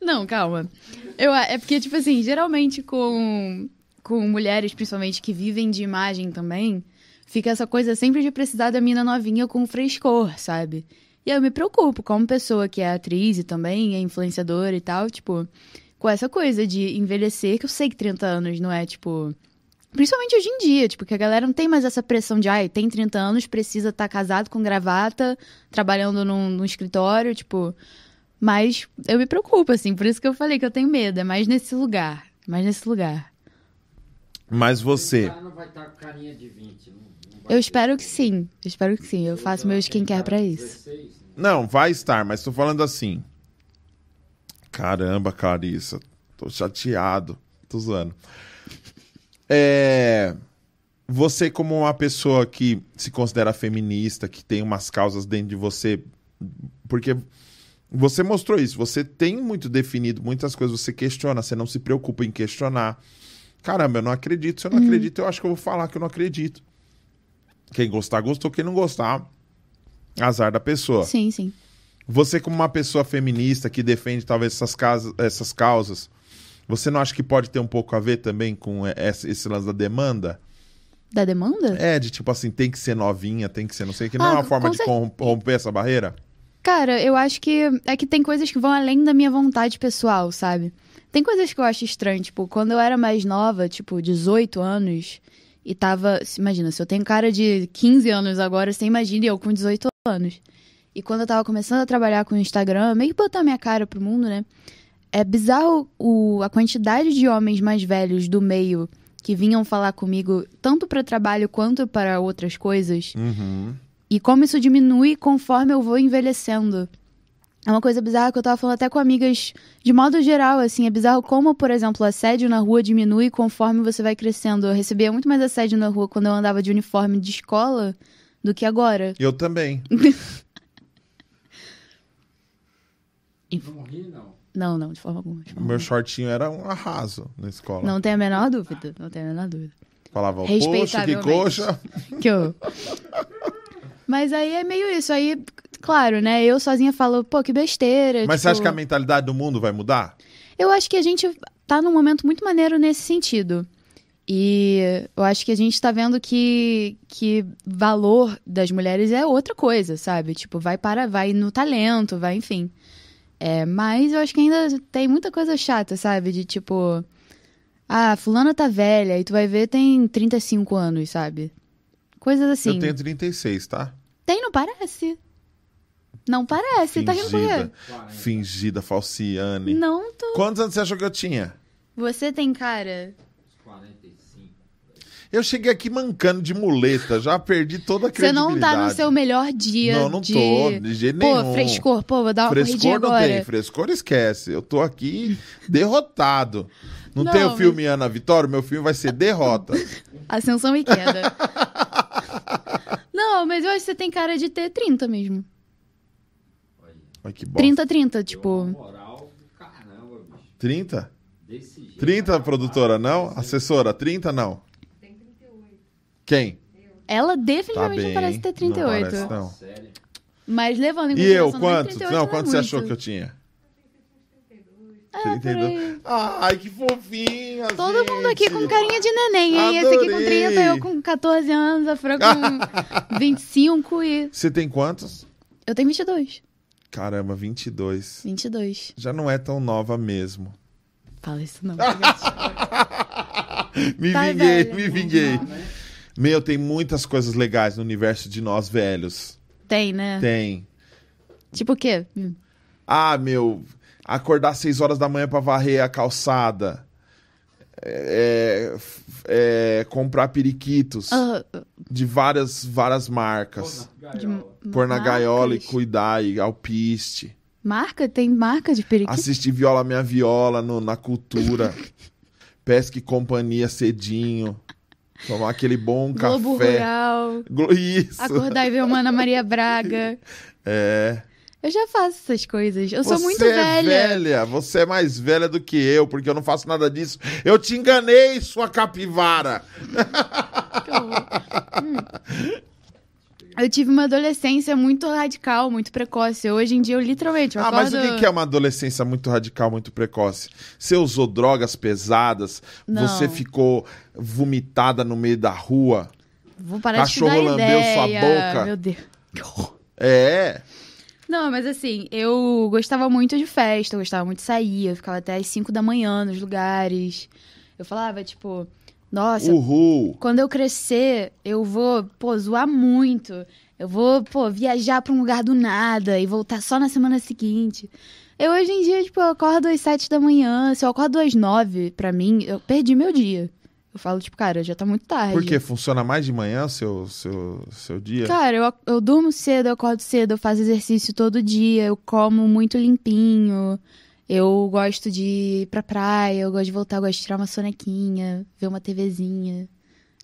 Não, calma. Eu, é porque, tipo assim, geralmente com, com mulheres, principalmente, que vivem de imagem também, fica essa coisa sempre de precisar da mina novinha com frescor, sabe? E eu me preocupo, como pessoa que é atriz e também é influenciadora e tal, tipo, com essa coisa de envelhecer, que eu sei que 30 anos não é, tipo. Principalmente hoje em dia, tipo, que a galera não tem mais essa pressão de, ai, tem 30 anos, precisa estar casado com gravata, trabalhando num, num escritório, tipo. Mas eu me preocupo, assim, por isso que eu falei que eu tenho medo. É mais nesse lugar. Mais nesse lugar. Mas você. O cara não vai estar com carinha de 20, não, Eu espero que sim. Eu espero que sim. Eu faço meu skincare pra isso. 16, Não, vai estar, mas tô falando assim. Caramba, Clarissa. Tô chateado. Tô zoando. É. Você, como uma pessoa que se considera feminista, que tem umas causas dentro de você. Porque você mostrou isso. Você tem muito definido muitas coisas, você questiona, você não se preocupa em questionar. Caramba, eu não acredito. Se eu não acredito, eu acho que eu vou falar que eu não acredito. Quem gostar, gostou. Quem não gostar, azar da pessoa. Sim, sim. Você, como uma pessoa feminista que defende talvez essas, casas, essas causas, você não acha que pode ter um pouco a ver também com esse, esse lance da demanda? Da demanda? É, de tipo assim, tem que ser novinha, tem que ser não sei o que. Não Ah, é uma forma de romper essa barreira? Cara, eu acho que é que tem coisas que vão além da minha vontade pessoal, sabe? Tem coisas que eu acho estranho, tipo, quando eu era mais nova, tipo, 18 anos, e tava. Imagina, se eu tenho cara de 15 anos agora, você imagina eu com 18 anos. E quando eu tava começando a trabalhar com o Instagram, meio que botar minha cara pro mundo, né? É bizarro o, a quantidade de homens mais velhos do meio que vinham falar comigo, tanto para trabalho quanto para outras coisas. Uhum. E como isso diminui conforme eu vou envelhecendo. É uma coisa bizarra que eu tava falando até com amigas, de modo geral, assim, é bizarro como, por exemplo, o assédio na rua diminui conforme você vai crescendo. Eu recebia muito mais assédio na rua quando eu andava de uniforme de escola do que agora. Eu também. Não ri, não. Não, não, de forma alguma. de O forma meu shortinho era um arraso na escola. Não tem a menor dúvida, não tem a menor dúvida. Falava, poxa, que coxa. Que eu... Mas aí é meio isso, aí, claro, né, eu sozinha falo, pô, que besteira. Mas você tipo... acha que a mentalidade do mundo vai mudar? Eu acho que a gente tá num momento muito maneiro nesse sentido. E eu acho que a gente tá vendo que, que valor das mulheres é outra coisa, sabe? Tipo, vai para, vai no talento, vai, enfim. É, mas eu acho que ainda tem muita coisa chata, sabe? De tipo, ah, fulana tá velha, e tu vai ver tem 35 anos, sabe? Coisas assim. Eu tenho 36, tá? Tem, não parece. Não parece, tá rindo por quê? Fingida, 40. fingida, falciane. Não tô. Quantos anos você achou que eu tinha? Você tem cara. 45. Eu cheguei aqui mancando de muleta, já perdi toda a Você credibilidade. não tá no seu melhor dia. Não, não de... tô, de jeito Pô, nenhum. frescor, pô, vou dar uma corridinha Frescor não agora. tem, frescor esquece. Eu tô aqui derrotado. Não, Não, tem o mas- filme Ana Vitória? Meu filme vai ser Derrota. Ascensão e queda. não, mas eu acho que você tem cara de ter 30 mesmo. Olha. Ai, que bosta. 30, 30, Deu uma tipo. moral do caramba, bicho. 30? Desse jeito. 30, produtora, não? Assessora, 30 não? Quem? Ela Tá definitivamente não parece ter Não 38. parece, não. Mas levando em E eu, quanto? 38 Não, é quanto você muito. achou que eu tinha? É, por 32. aí. Ai, que fofinha, Todo mundo aqui gente. com carinha de neném, hein? Esse aqui com Adorei. 30, eu com 14 anos, a Fran com 25 e... Você tem quantos? Eu tenho 22. Caramba, 22. 22. Já não é tão nova mesmo. Fala isso não. Me Tá vinguei, velha. me vinguei. Ah, né? Meu, tem muitas coisas legais no universo de nós velhos. Tem, né? Tem. Tipo o quê? Ah, meu, acordar às 6 horas da manhã pra varrer a calçada. É, f- é, comprar periquitos Ah, de várias, várias marcas. Pô, na gaiola. Pôr na gaiola e cuidar, e alpiste. Marca? Tem marca de periquito? Assistir Viola Minha Viola no- na cultura. Pesca e companhia cedinho. Tomar aquele bom Globo café. Rural. Glo- Isso. Acordar e ver uma Ana Maria Braga. É. Eu já faço essas coisas. Eu sou Você muito é velha. velha. Você é mais velha do que eu, porque eu não faço nada disso. Eu te enganei, sua capivara. Hum. Eu tive uma adolescência muito radical, muito precoce. Hoje em dia, eu literalmente eu Ah, mas o acordo... que é uma adolescência muito radical, muito precoce? Você usou drogas pesadas? Não. Você ficou vomitada no meio da rua? Vou parar Cachorro de te dar lambeu ideia. sua boca? Meu Deus. É. Não, mas assim, eu gostava muito de festa, eu gostava muito de sair, eu ficava até às 5 da manhã nos lugares. Eu falava, tipo, nossa, Uhul. quando eu crescer, eu vou, pô, zoar muito. Eu vou, pô, viajar pra um lugar do nada e voltar só na semana seguinte. Eu hoje em dia, tipo, eu acordo às 7 da manhã. Se eu acordo às 9, pra mim, eu perdi meu dia. Eu falo, tipo, cara, já tá muito tarde. Por quê? Funciona mais de manhã o seu, seu, seu dia? Cara, eu, eu durmo cedo, eu acordo cedo, eu faço exercício todo dia, eu como muito limpinho. Eu gosto de ir pra praia, eu gosto de voltar, eu gosto de tirar uma sonequinha, ver uma TVzinha.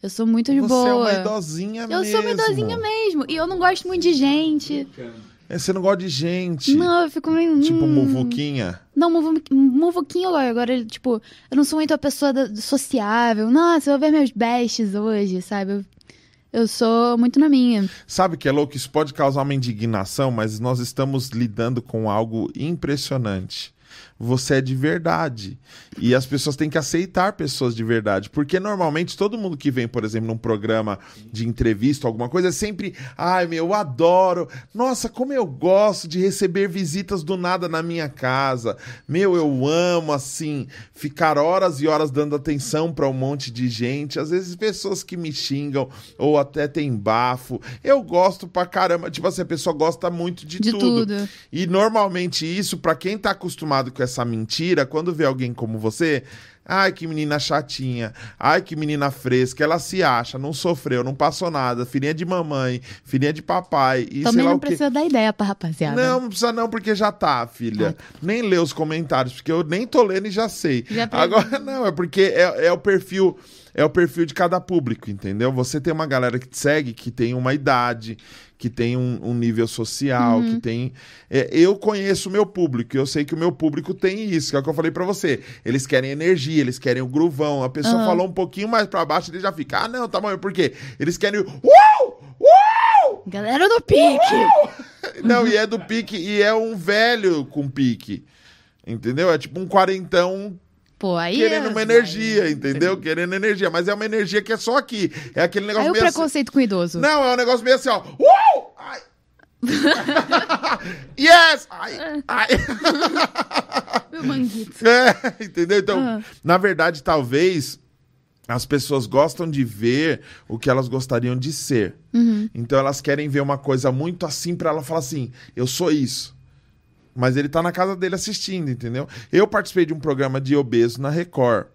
Eu sou muito de Você boa. é uma idosinha eu mesmo. sou uma idosinha mesmo. E eu não gosto muito de gente. É, Você não gosta de gente. Não, eu fico meio. Tipo hum. muvuquinha. Não, muvu- muvuquinho eu gosto. Agora, tipo, eu não sou muito a pessoa da- sociável. Nossa, eu vou ver meus bestes hoje, sabe? Eu, eu sou muito na minha. Sabe que é louco? Isso pode causar uma indignação, mas nós estamos lidando com algo impressionante. Você é de verdade. E as pessoas têm que aceitar pessoas de verdade. Porque normalmente todo mundo que vem, por exemplo, num programa de entrevista, alguma coisa, é sempre. Ai, meu, eu adoro. Nossa, como eu gosto de receber visitas do nada na minha casa. Meu, eu amo, assim, ficar horas e horas dando atenção para um monte de gente. Às vezes pessoas que me xingam ou até tem bafo. Eu gosto pra caramba. Tipo assim, a pessoa gosta muito de, De tudo. tudo. E normalmente isso, pra quem tá acostumado com essa mentira, quando vê alguém como você, ai que menina chatinha, ai que menina fresca, ela se acha, não sofreu, não passou nada, filhinha de mamãe, filhinha de papai e sei Também lá não o precisa dar ideia pra rapaziada. Não, não precisa não, porque já tá, filha. Nem lê os comentários, porque eu nem tô lendo e já sei. Já. Agora, não, é porque é, é o perfil. É o perfil de cada público, entendeu? Você tem uma galera que te segue que tem uma idade, que tem um, um nível social, Uhum. que tem. é, eu conheço o meu público, eu sei que o meu público tem isso, que é o que eu falei pra você. Eles querem energia, eles querem o gruvão. A pessoa Aham. falou um pouquinho mais pra baixo, ele já fica, ah, não, tá bom, por quê? Eles querem. Uau! Uau! Galera do pique! Não, e é do pique, e é um velho com pique. Entendeu? É tipo um quarentão Pô, aí. querendo é- uma energia, entendeu? Querendo energia. Mas é uma energia que é só aqui. É aquele negócio Aí o meio assim. preconceito com o idoso. Não, é um negócio meio assim, ó. Uau! Ai! yes! Ai! Ai! Meu manguito. É, entendeu? Então, na verdade, talvez as pessoas gostam de ver o que elas gostariam de ser. Uhum. Então elas querem ver uma coisa muito assim pra ela falar assim: eu sou isso. Mas ele tá na casa dele assistindo, entendeu? Eu participei de um programa de obeso na Record.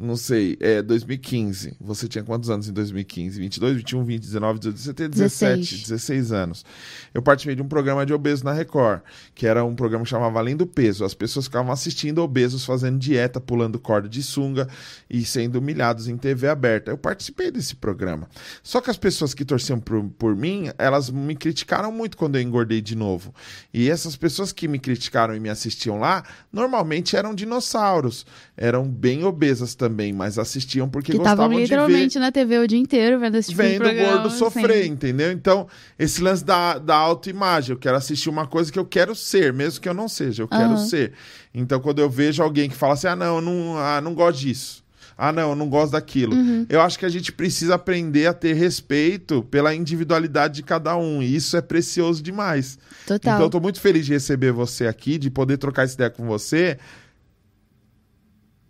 Não sei, é 2015. Você tinha quantos anos em 2015? 22, 21, 20, 19, 18, você tem 17, 16. 16 anos. Eu participei de um programa de obeso na Record, que era um programa que chamava Além do Peso. As pessoas ficavam assistindo obesos fazendo dieta, pulando corda de sunga e sendo humilhados em TV aberta. Eu participei desse programa. Só que as pessoas que torciam por, por mim, elas me criticaram muito quando eu engordei de novo. E essas pessoas que me criticaram e me assistiam lá, normalmente eram dinossauros. Eram bem obesas também, mas assistiam porque Que gostavam de ver literalmente na TV o dia inteiro vendo esse tipo de vendo o programa, gordo sofrer, entendeu? Então, esse lance da, da autoimagem, eu quero assistir uma coisa que eu quero ser, mesmo que eu não seja, eu quero ser. Então, quando eu vejo alguém que fala assim, ah, não, eu não, ah, não gosto disso. Ah, não, eu não gosto daquilo. Uhum. Eu acho que a gente precisa aprender a ter respeito pela individualidade de cada um. E isso é precioso demais. Total. Então, eu tô muito feliz de receber você aqui, de poder trocar essa ideia com você.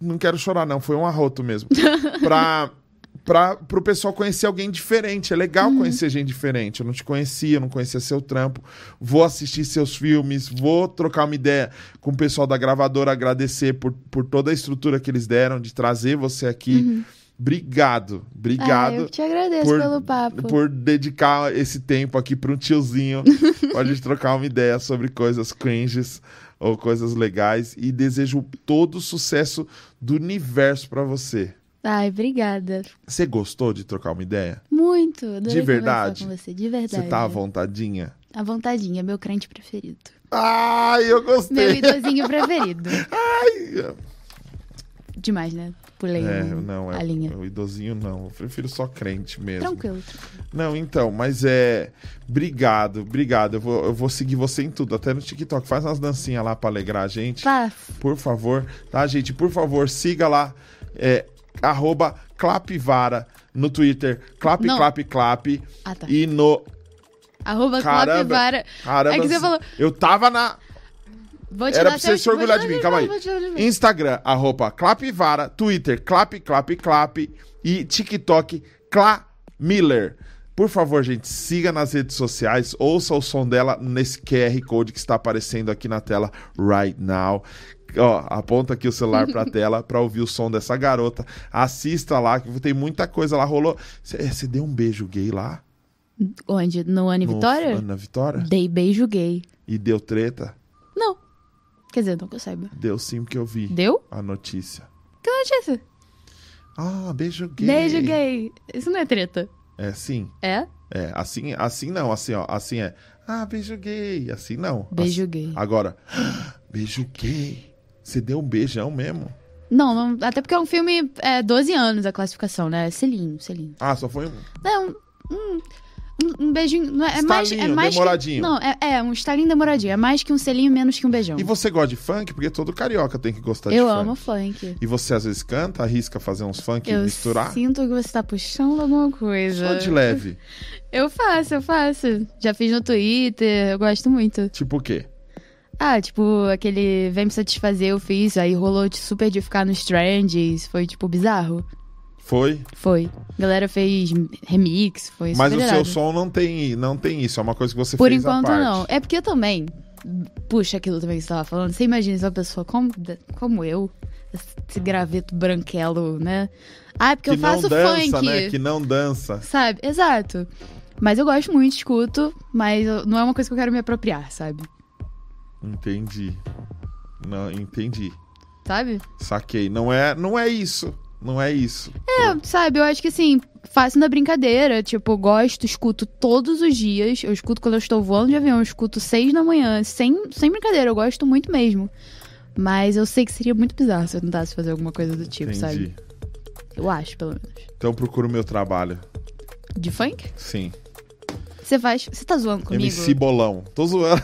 Não quero chorar, não. Foi um arroto mesmo. pra, pra, pro pessoal conhecer alguém diferente. É legal conhecer gente diferente. Eu não te conhecia, eu não conhecia seu trampo. Vou assistir seus filmes, vou trocar uma ideia com o pessoal da gravadora, agradecer por, por toda a estrutura que eles deram, de trazer você aqui. Obrigado, Ah, obrigado eu te agradeço por- pelo papo. por dedicar esse tempo aqui para um tiozinho, pra gente trocar uma ideia sobre coisas cringes ou coisas legais. E desejo todo o sucesso do universo para você. Ai, obrigada. Você gostou de trocar uma ideia? Muito. adorei De verdade? Com você, de verdade. Você tá à vontadinha? À vontadinha, meu crente preferido. Ai, eu Meu gostei! idosinho preferido. Ai, Demais, né? Pulei é, não, é a linha. o idosinho não. Eu prefiro só crente mesmo. Tranquilo. Não, então, mas é. Obrigado, obrigado. Eu vou, eu vou seguir você em tudo, até no TikTok. Faz umas dancinhas lá pra alegrar a gente. Faz. Por favor, tá, gente? Por favor, siga lá. É, arroba Clapivara no Twitter. Clap, Não. clap, clap. Ah, tá. E no. Arroba Caramba. Clapivara. Caramba, É que você falou- Eu tava na. Vou Era pra você se orgulhar de mim, calma aí. Instagram, arroba Clapivara. Twitter, clap, clap, clap. E TikTok, Clamiller. Por favor, gente, siga nas redes sociais, ouça o som dela nesse QR Code que está aparecendo aqui na tela right now. Ó, aponta aqui o celular pra tela pra ouvir o som dessa garota. Assista lá, que tem muita coisa lá. Rolou. Você deu um beijo gay lá? Onde? No Ana no- Vitória? Na Vitória? Dei beijo gay. E deu treta? Não. Quer dizer, não que eu saiba. Deu sim, porque eu vi Deu? a notícia. Que notícia? Ah, beijo gay. Beijo gay. Isso não é treta. É sim. É? É, assim, assim não, assim, ó. Assim é. Ah, beijo gay. Assim não. Beijo Assim- gay. Agora, beijo gay. Você deu um beijão mesmo? Não, não- até porque é um filme é 12 anos a classificação, né? É selinho, selinho. Ah, só foi um. Não, um, um, beijinho. Não é, é mais, é Estalinho, mais demoradinho. Que, não, é, é um estalinho demoradinho. É mais que um selinho, menos que um beijão. E você gosta de funk? Porque todo carioca tem que gostar de eu funk. amo funk. E você às vezes canta, arrisca fazer uns funk e Eu misturar? sinto que você tá puxando alguma coisa. Só de leve. Eu faço, eu faço. Já fiz no Twitter, eu gosto muito. Tipo o quê? Ah, tipo, aquele Vem Me Satisfazer eu fiz, aí rolou de super de ficar nos trends, foi tipo bizarro. Foi? Foi. A galera fez remix, foi Mas o seu som não tem, não tem isso. É uma coisa que você Por fez à enquanto não. É porque eu também. Puxa, aquilo também que você tava falando. Você imagina se uma pessoa como, como eu, esse graveto branquelo, né? Ah, é porque Que eu faço não dança, funk. né? Que não dança. Sabe? Exato. Mas eu gosto muito, escuto, mas não é uma coisa que eu quero me apropriar, sabe? Entendi. Não, entendi. Sabe? Saquei. Não é, não é isso. Não é isso. É, sabe, eu acho que assim, faço na brincadeira. Tipo, eu gosto, escuto todos os dias. Eu escuto quando eu estou voando de avião, eu escuto seis da manhã. Sem, sem brincadeira, eu gosto muito mesmo. Mas eu sei que seria muito bizarro se eu tentasse fazer alguma coisa do tipo, Entendi. sabe? Eu acho, pelo menos. Então procura o meu trabalho. De funk? Sim. Você faz. Você tá zoando comigo? MC Bolão. Tô zoando.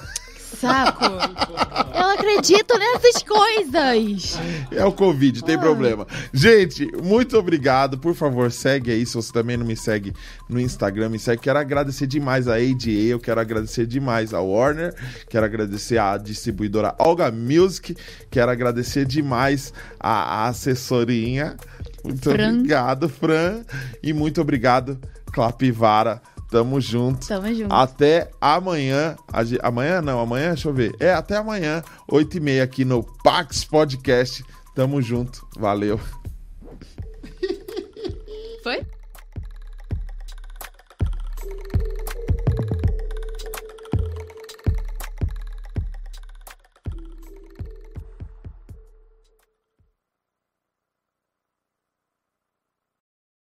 Saco! eu acredito nessas coisas! É o Covid, tem Ah. problema. Gente, muito obrigado. Por favor, segue aí. Se você também não me segue no Instagram, me segue. Quero agradecer demais a ADA. Eu quero agradecer demais a Warner. Quero agradecer a distribuidora Olga Music. Quero agradecer demais a, a assessorinha. Muito Fran. obrigado, Fran. E muito obrigado, Clapivara. Tamo junto. Tamo junto. Até amanhã. Amanhã não, amanhã, deixa eu ver. É, até amanhã, 8h30 aqui no Pax Podcast. Tamo junto. Valeu. Foi?